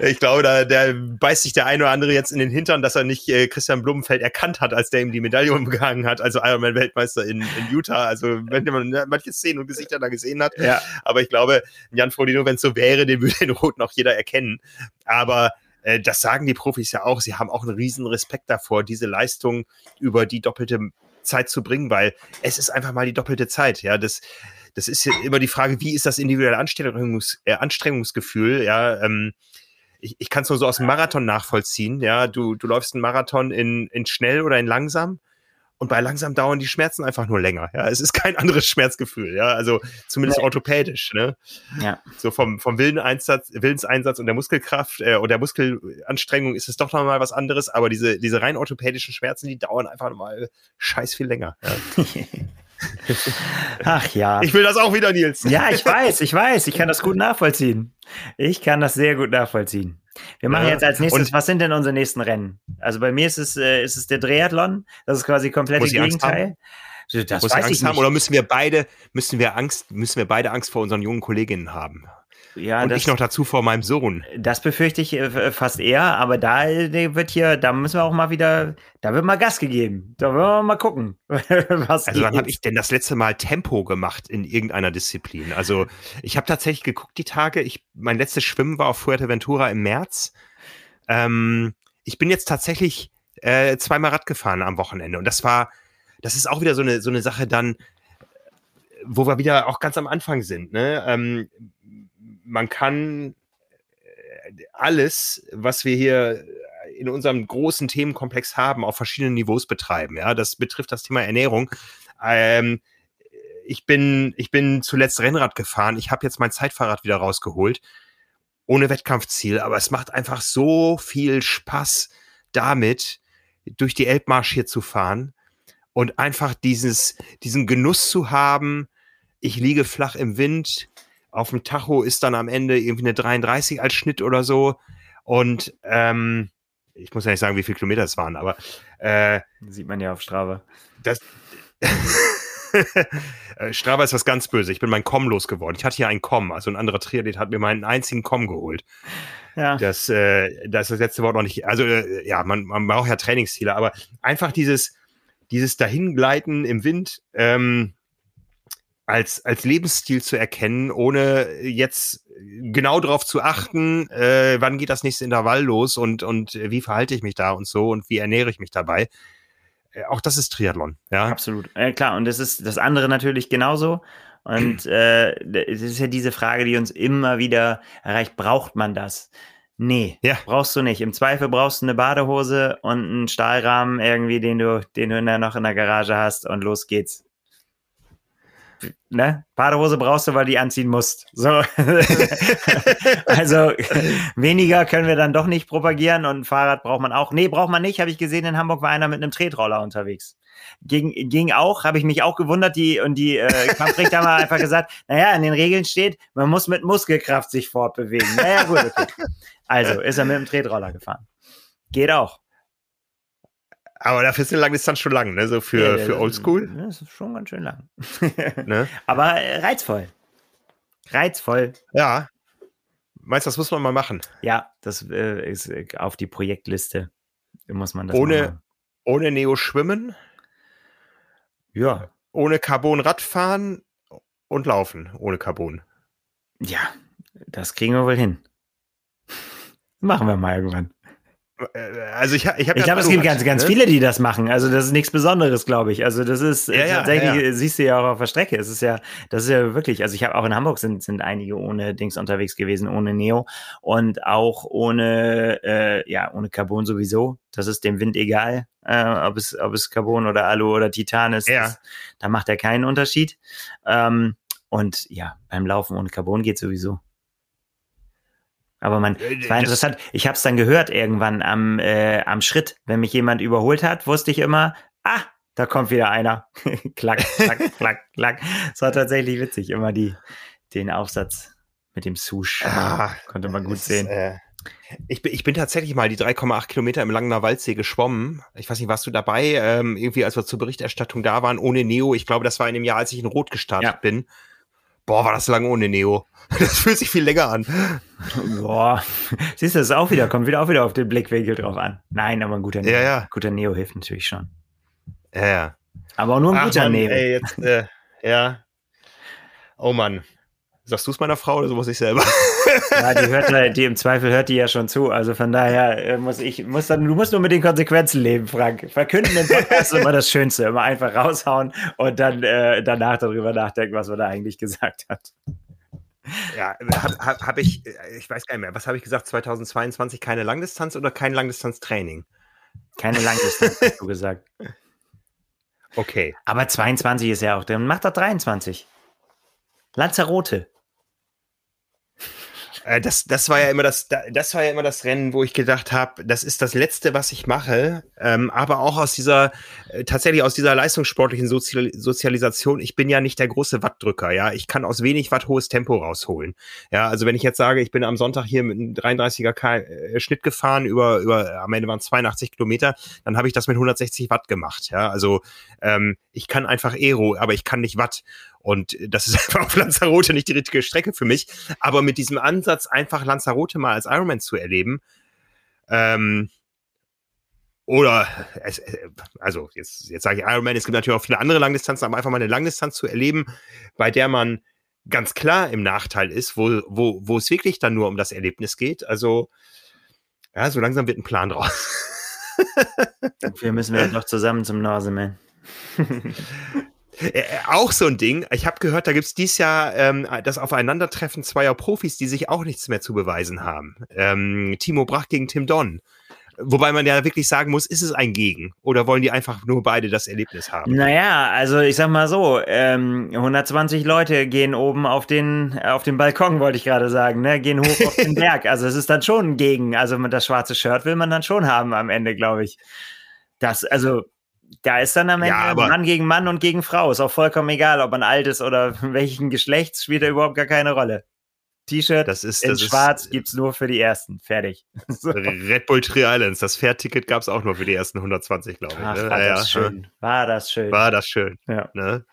ich glaube, da der beißt sich der eine oder andere jetzt in den Hintern, dass er nicht äh, Christian Blumenfeld erkannt hat, als der ihm die Medaille umgegangen hat, also Ironman-Weltmeister in, in Utah. Also wenn man manche Szenen und Gesichter da gesehen hat. Ja. Aber ich glaube, Jan Frodeno, wenn es so wäre, den würde den Roten auch jeder erkennen. Aber äh, das sagen die Profis ja auch. Sie haben auch einen riesen Respekt davor, diese Leistung über die doppelte Zeit zu bringen, weil es ist einfach mal die doppelte Zeit. Ja, das, das ist immer die Frage, wie ist das individuelle Anstrengungs, äh, Anstrengungsgefühl? Ja, ähm, ich, ich kann es nur so aus dem Marathon nachvollziehen. Ja, du, du läufst einen Marathon in, in schnell oder in langsam. Und bei langsam dauern die Schmerzen einfach nur länger. Ja, es ist kein anderes Schmerzgefühl. Ja, also zumindest nee. orthopädisch. Ne? Ja. So vom, vom Willenseinsatz, Willenseinsatz und der Muskelkraft äh, und der Muskelanstrengung ist es doch nochmal was anderes. Aber diese, diese rein orthopädischen Schmerzen, die dauern einfach mal scheiß viel länger. Ja. Ach ja. Ich will das auch wieder, Nils. Ja, ich weiß, ich weiß. Ich kann das gut nachvollziehen. Ich kann das sehr gut nachvollziehen. Wir machen ja. jetzt als nächstes, Und was sind denn unsere nächsten Rennen? Also bei mir ist es, äh, ist es der Triathlon. Das ist quasi komplett das Gegenteil. Das Muss weiß ich nicht. Haben, oder müssen wir beide, müssen wir Angst, müssen wir beide Angst vor unseren jungen Kolleginnen haben? Ja, und das, ich noch dazu vor meinem Sohn. Das befürchte ich äh, fast eher, aber da wird hier, da müssen wir auch mal wieder, da wird mal Gas gegeben. Da wollen wir mal gucken, was Also wann habe ich denn das letzte Mal Tempo gemacht in irgendeiner Disziplin? Also ich habe tatsächlich geguckt die Tage. Ich, mein letztes Schwimmen war auf Fuerteventura im März. Ähm, ich bin jetzt tatsächlich äh, zweimal Rad gefahren am Wochenende und das war, das ist auch wieder so eine so eine Sache dann, wo wir wieder auch ganz am Anfang sind. Ne? Ähm, man kann äh, alles, was wir hier in unserem großen Themenkomplex haben, auf verschiedenen Niveaus betreiben. Ja, das betrifft das Thema Ernährung. Ähm, ich bin, ich bin zuletzt Rennrad gefahren. Ich habe jetzt mein Zeitfahrrad wieder rausgeholt. Ohne Wettkampfziel. Aber es macht einfach so viel Spaß damit, durch die Elbmarsch hier zu fahren und einfach dieses, diesen Genuss zu haben. Ich liege flach im Wind. Auf dem Tacho ist dann am Ende irgendwie eine 33 als Schnitt oder so. Und ähm, ich muss ja nicht sagen, wie viele Kilometer es waren, aber äh, sieht man ja auf Strava. Das äh, Strava ist was ganz böse. Ich bin mein Com losgeworden. Ich hatte hier einen Com, also ein anderer Triathlet hat mir meinen einzigen Com geholt. Ja. Das, äh, das ist das letzte Wort noch nicht. Also äh, ja, man, man braucht ja Trainingsziele, aber einfach dieses, dieses Dahingleiten im Wind ähm, als, als Lebensstil zu erkennen, ohne jetzt genau darauf zu achten, äh, wann geht das nächste Intervall los und, und wie verhalte ich mich da und so und wie ernähre ich mich dabei. Äh, auch das ist Triathlon, ja. Absolut. Äh, klar, und das ist das andere natürlich genauso. Und äh, es ist ja diese Frage, die uns immer wieder erreicht, braucht man das? Nee, ja. brauchst du nicht. Im Zweifel brauchst du eine Badehose und einen Stahlrahmen irgendwie, den du, den du noch in der Garage hast und los geht's ne? Badehose brauchst du, weil die anziehen musst. So. also weniger können wir dann doch nicht propagieren und Fahrrad braucht man auch. Nee, braucht man nicht. Habe ich gesehen, in Hamburg war einer mit einem Tretroller unterwegs. Ging, ging auch, habe ich mich auch gewundert, die und die äh, Kampfrichter haben einfach gesagt, naja, in den Regeln steht, man muss mit Muskelkraft sich fortbewegen. Naja, gut, okay. Also ist er mit dem Tretroller gefahren. Geht auch. Aber dafür ist eine Langdistanz schon lang, ne? So für, ja, für Oldschool. Das ist schon ganz schön lang. ne? Aber äh, reizvoll. Reizvoll. Ja. Meinst du, das muss man mal machen? Ja, das äh, ist äh, auf die Projektliste. Muss man das ohne, machen. ohne Neo schwimmen. Ja. Ohne Carbon Radfahren und laufen. Ohne Carbon. Ja, das kriegen wir wohl hin. Machen wir mal irgendwann. Äh, also ich, ich habe Ich glaube, es gibt ganz, ganz ne? viele, die das machen. Also das ist nichts Besonderes, glaube ich. Also das ist ja, tatsächlich, ja, ja. siehst du ja auch auf der Strecke. Es ist ja, das ist ja wirklich, also ich habe auch in Hamburg sind, sind einige ohne Dings unterwegs gewesen, ohne Neo und auch ohne, äh, ja, ohne Carbon sowieso. Das ist dem Wind egal, äh, ob es, ob es Carbon oder Alu oder Titan ist. Ja. Das, da macht er keinen Unterschied. Ähm, und ja, beim Laufen ohne Carbon geht sowieso. Aber man, äh, es war interessant. Ich habe es dann gehört irgendwann am, äh, am Schritt. Wenn mich jemand überholt hat, wusste ich immer, ah, da kommt wieder einer. klack, klack, klack, klack. Es war tatsächlich witzig, immer die, den Aufsatz mit dem Sush. Ah, konnte man gut sehen. Äh, ich, bin, ich bin tatsächlich mal die 3,8 Kilometer im Langener Waldsee geschwommen. Ich weiß nicht, warst du dabei? Ähm, irgendwie, als wir zur Berichterstattung da waren, ohne Neo. Ich glaube, das war in dem Jahr, als ich in Rot gestartet ja. bin. Boah, war das lange ohne Neo. Das fühlt sich viel länger an. Boah. Siehst du, das ist auch wieder, kommt wieder auch wieder auf den Blickwinkel drauf an. Nein, aber ein guter Neo. Ja, ja. Guter Neo hilft natürlich schon. Ja, ja. Aber auch nur ein Ach, guter Mann, Neo. Ey, jetzt, äh, ja. Oh Mann. Sagst du es meiner Frau oder so muss ich selber? Ja, die hört die im Zweifel hört die ja schon zu. Also von daher äh, muss ich, muss dann, du musst nur mit den Konsequenzen leben, Frank. Verkünden im Podcast ist immer das Schönste. Immer einfach raushauen und dann äh, danach darüber nachdenken, was man da eigentlich gesagt hat. Ja, habe hab, hab ich, ich weiß gar nicht mehr, was habe ich gesagt, 2022 keine Langdistanz oder kein Langdistanztraining? Keine Langdistanz, hast du gesagt. Okay. Aber 22 ist ja auch, dann macht er 23. Lanzarote. Äh, das, das war ja immer das, das war ja immer das Rennen, wo ich gedacht habe, das ist das Letzte, was ich mache. Ähm, aber auch aus dieser, äh, tatsächlich aus dieser leistungssportlichen Sozial Sozialisation. Ich bin ja nicht der große Wattdrücker, ja. Ich kann aus wenig Watt hohes Tempo rausholen. Ja, also wenn ich jetzt sage, ich bin am Sonntag hier mit einem 33er K äh, Schnitt gefahren über, über, am Ende waren es 82 Kilometer, dann habe ich das mit 160 Watt gemacht. Ja, also ähm, ich kann einfach Aero, aber ich kann nicht Watt. Und das ist einfach auf Lanzarote nicht die richtige Strecke für mich. Aber mit diesem Ansatz, einfach Lanzarote mal als Ironman zu erleben, ähm, oder, also jetzt, jetzt sage ich Ironman, es gibt natürlich auch viele andere Langdistanzen, aber einfach mal eine Langdistanz zu erleben, bei der man ganz klar im Nachteil ist, wo, wo, wo es wirklich dann nur um das Erlebnis geht. Also, ja, so langsam wird ein Plan draus. Wir müssen wir noch zusammen zum Naseman. Äh, auch so ein Ding. Ich habe gehört, da gibt's dies Jahr ähm, das Aufeinandertreffen zweier Profis, die sich auch nichts mehr zu beweisen haben. Ähm, Timo Brach gegen Tim Don. Wobei man ja wirklich sagen muss, ist es ein Gegen? Oder wollen die einfach nur beide das Erlebnis haben? Naja, also ich sag mal so, ähm, 120 Leute gehen oben auf den, auf den Balkon, wollte ich gerade sagen, ne? gehen hoch auf den Berg. Also es ist dann schon ein Gegen. Also das schwarze Shirt will man dann schon haben am Ende, glaube ich. Das, also da ist dann am Ende ja, Mann gegen Mann und gegen Frau. Ist auch vollkommen egal, ob man alt ist oder welchen Geschlechts, spielt da überhaupt gar keine Rolle. T-Shirt das ist, in das schwarz ist, gibt's nur für die ersten. Fertig. so. Red Bull Tri Islands, das Fährticket gab's auch nur für die ersten 120, glaube ich. Ach, ne? war ja, das schön. War das schön. War das schön. Ja. Ne?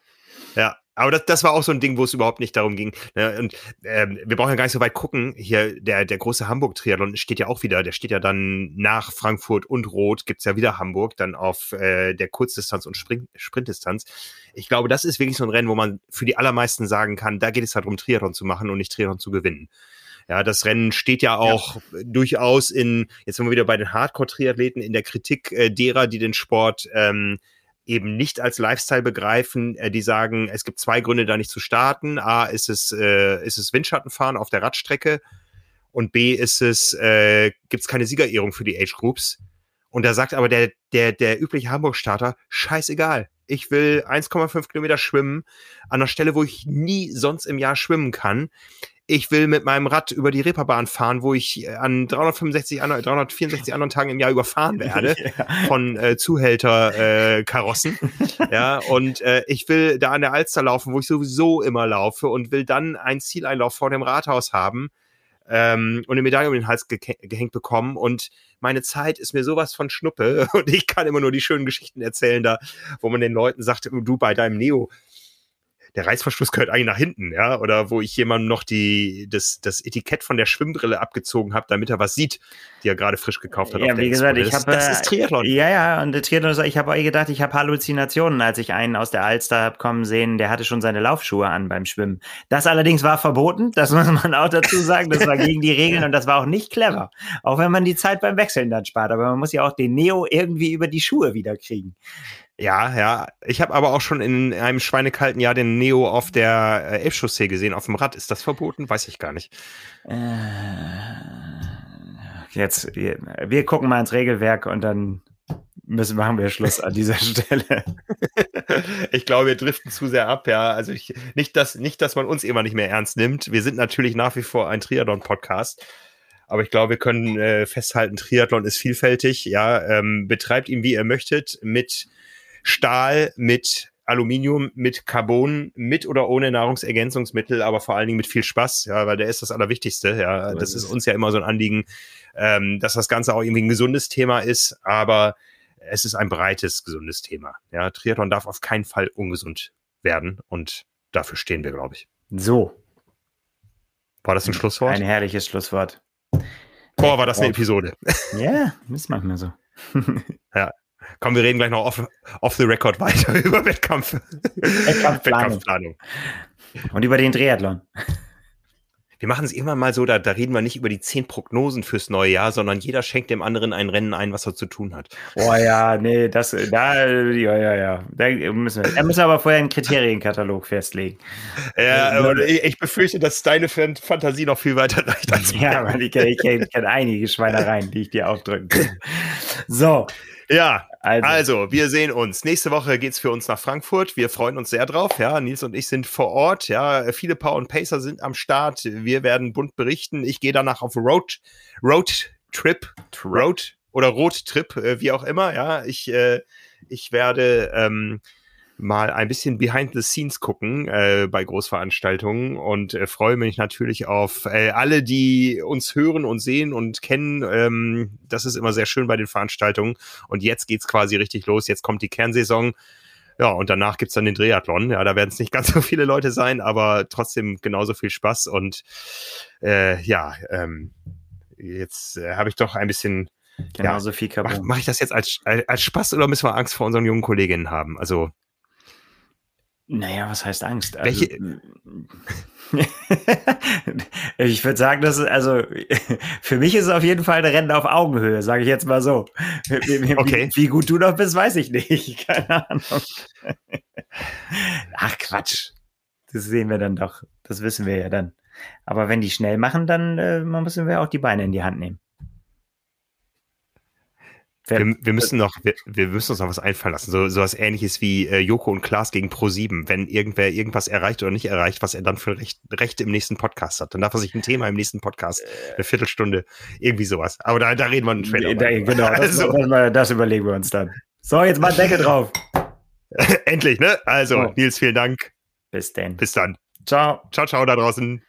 Ja, aber das, das war auch so ein Ding, wo es überhaupt nicht darum ging. Ne? Und ähm, wir brauchen ja gar nicht so weit gucken. Hier, der, der große Hamburg-Triathlon steht ja auch wieder, der steht ja dann nach Frankfurt und Rot, gibt's ja wieder Hamburg, dann auf äh, der Kurzdistanz und Sprint, Sprintdistanz. Ich glaube, das ist wirklich so ein Rennen, wo man für die allermeisten sagen kann, da geht es halt darum, Triathlon zu machen und nicht Triathlon zu gewinnen. Ja, das Rennen steht ja auch ja. durchaus in, jetzt sind wir wieder bei den Hardcore-Triathleten, in der Kritik äh, derer, die den Sport ähm, eben nicht als Lifestyle begreifen, äh, die sagen, es gibt zwei Gründe, da nicht zu starten. A, ist es, äh, ist es Windschattenfahren auf der Radstrecke und B, ist es, äh, gibt es keine Siegerehrung für die Age Groups. Und da sagt aber der, der, der übliche Hamburg-Starter, scheißegal. Ich will 1,5 Kilometer schwimmen an einer Stelle, wo ich nie sonst im Jahr schwimmen kann ich will mit meinem Rad über die Reeperbahn fahren, wo ich äh, an 365, 364 anderen Tagen im Jahr überfahren werde ja. von äh, Zuhälterkarossen. Äh, ja, und äh, ich will da an der Alster laufen, wo ich sowieso immer laufe und will dann einen Zieleinlauf vor dem Rathaus haben ähm, und eine Medaille um den Hals ge gehängt bekommen und meine Zeit ist mir sowas von Schnuppe und ich kann immer nur die schönen Geschichten erzählen da, wo man den Leuten sagt, du bei deinem Neo der Reißverschluss gehört eigentlich nach hinten, ja, oder wo ich jemandem noch die, das, das Etikett von der Schwimmbrille abgezogen habe, damit er was sieht, die er gerade frisch gekauft hat. Ja, wie gesagt, ich habe das ist Triathlon. Ja, ja, und der Triathlon, ich habe gedacht, ich habe Halluzinationen, als ich einen aus der Alster habe kommen sehen, der hatte schon seine Laufschuhe an beim Schwimmen. Das allerdings war verboten, das muss man auch dazu sagen, das war gegen die Regeln und das war auch nicht clever, auch wenn man die Zeit beim Wechseln dann spart, aber man muss ja auch den Neo irgendwie über die Schuhe wieder kriegen. Ja, ja. Ich habe aber auch schon in einem schweinekalten Jahr den Neo auf der äh, Elbchaussee gesehen, auf dem Rad. Ist das verboten? Weiß ich gar nicht. Äh, jetzt, wir, wir gucken mal ins Regelwerk und dann müssen machen wir Schluss an dieser Stelle. ich glaube, wir driften zu sehr ab, ja. Also ich, nicht, dass, nicht, dass man uns immer nicht mehr ernst nimmt. Wir sind natürlich nach wie vor ein Triathlon-Podcast. Aber ich glaube, wir können äh, festhalten, Triathlon ist vielfältig. Ja, ähm, betreibt ihn, wie ihr möchtet, mit Stahl mit Aluminium mit Carbon, mit oder ohne Nahrungsergänzungsmittel, aber vor allen Dingen mit viel Spaß, ja, weil der ist das Allerwichtigste. Ja, das ist uns ja immer so ein Anliegen, ähm, dass das Ganze auch irgendwie ein gesundes Thema ist, aber es ist ein breites, gesundes Thema. Ja, Triathlon darf auf keinen Fall ungesund werden und dafür stehen wir, glaube ich. So. War das ein Schlusswort? Ein herrliches Schlusswort. Boah, war das eine Episode. Ja, yeah, ist manchmal so. ja, Komm, wir reden gleich noch off, off the record weiter über Wettkampf. Wettkampfplanung. Wettkampfplanung. Und über den Triathlon. Wir machen es immer mal so, da, da reden wir nicht über die zehn Prognosen fürs neue Jahr, sondern jeder schenkt dem anderen ein Rennen ein, was er zu tun hat. Oh ja, nee, das, da, ja, ja, ja. Da müssen wir, da müssen wir aber vorher einen Kriterienkatalog festlegen. Ja, aber ich, ich befürchte, dass deine Fantasie noch viel weiter reicht als Ja, weil ich, ich, ich kenne einige Schweinereien, die ich dir aufdrücken kann. So, ja, also. also. wir sehen uns. Nächste Woche geht's für uns nach Frankfurt. Wir freuen uns sehr drauf. Ja, Nils und ich sind vor Ort. Ja, viele Power und Pacer sind am Start. Wir werden bunt berichten. Ich gehe danach auf Road, Road Trip, Road oder Road Trip, äh, wie auch immer. Ja, ich, äh, ich werde ähm, mal ein bisschen behind the scenes gucken äh, bei Großveranstaltungen und äh, freue mich natürlich auf äh, alle, die uns hören und sehen und kennen. Ähm, das ist immer sehr schön bei den Veranstaltungen. Und jetzt geht's quasi richtig los. Jetzt kommt die Kernsaison. Ja, und danach gibt's dann den Triathlon. Ja, da werden es nicht ganz so viele Leute sein, aber trotzdem genauso viel Spaß. Und äh, ja, ähm, jetzt äh, habe ich doch ein bisschen Genauso ja, viel Carbon. Mache mach ich das jetzt als, als Spaß oder müssen wir Angst vor unseren jungen Kolleginnen haben? Also naja, was heißt Angst? Also, ich würde sagen, dass also für mich ist es auf jeden Fall ein Rennen auf Augenhöhe, sage ich jetzt mal so. Wie, okay. wie, wie, gut du noch bist, weiß ich nicht. Keine Ahnung. Ach Quatsch. Das sehen wir dann doch. Das wissen wir ja dann. Aber wenn die schnell machen, dann äh, müssen wir auch die Beine in die Hand nehmen. Wir, wir, müssen noch, wir, wir, müssen uns noch was einfallen lassen. So, so was ähnliches wie äh, Joko und Klaas gegen Pro7. Wenn irgendwer irgendwas erreicht oder nicht erreicht, was er dann für Recht, Rechte im nächsten Podcast hat, dann darf er sich ein Thema im nächsten Podcast, äh. eine Viertelstunde, irgendwie sowas. Aber da, da reden wir einen Trailer. Da, genau, also. das, das, überlegen wir uns dann. So, jetzt mal Decke drauf. Endlich, ne? Also, oh. Nils, vielen Dank. Bis dann. Bis dann. Ciao. Ciao, ciao da draußen.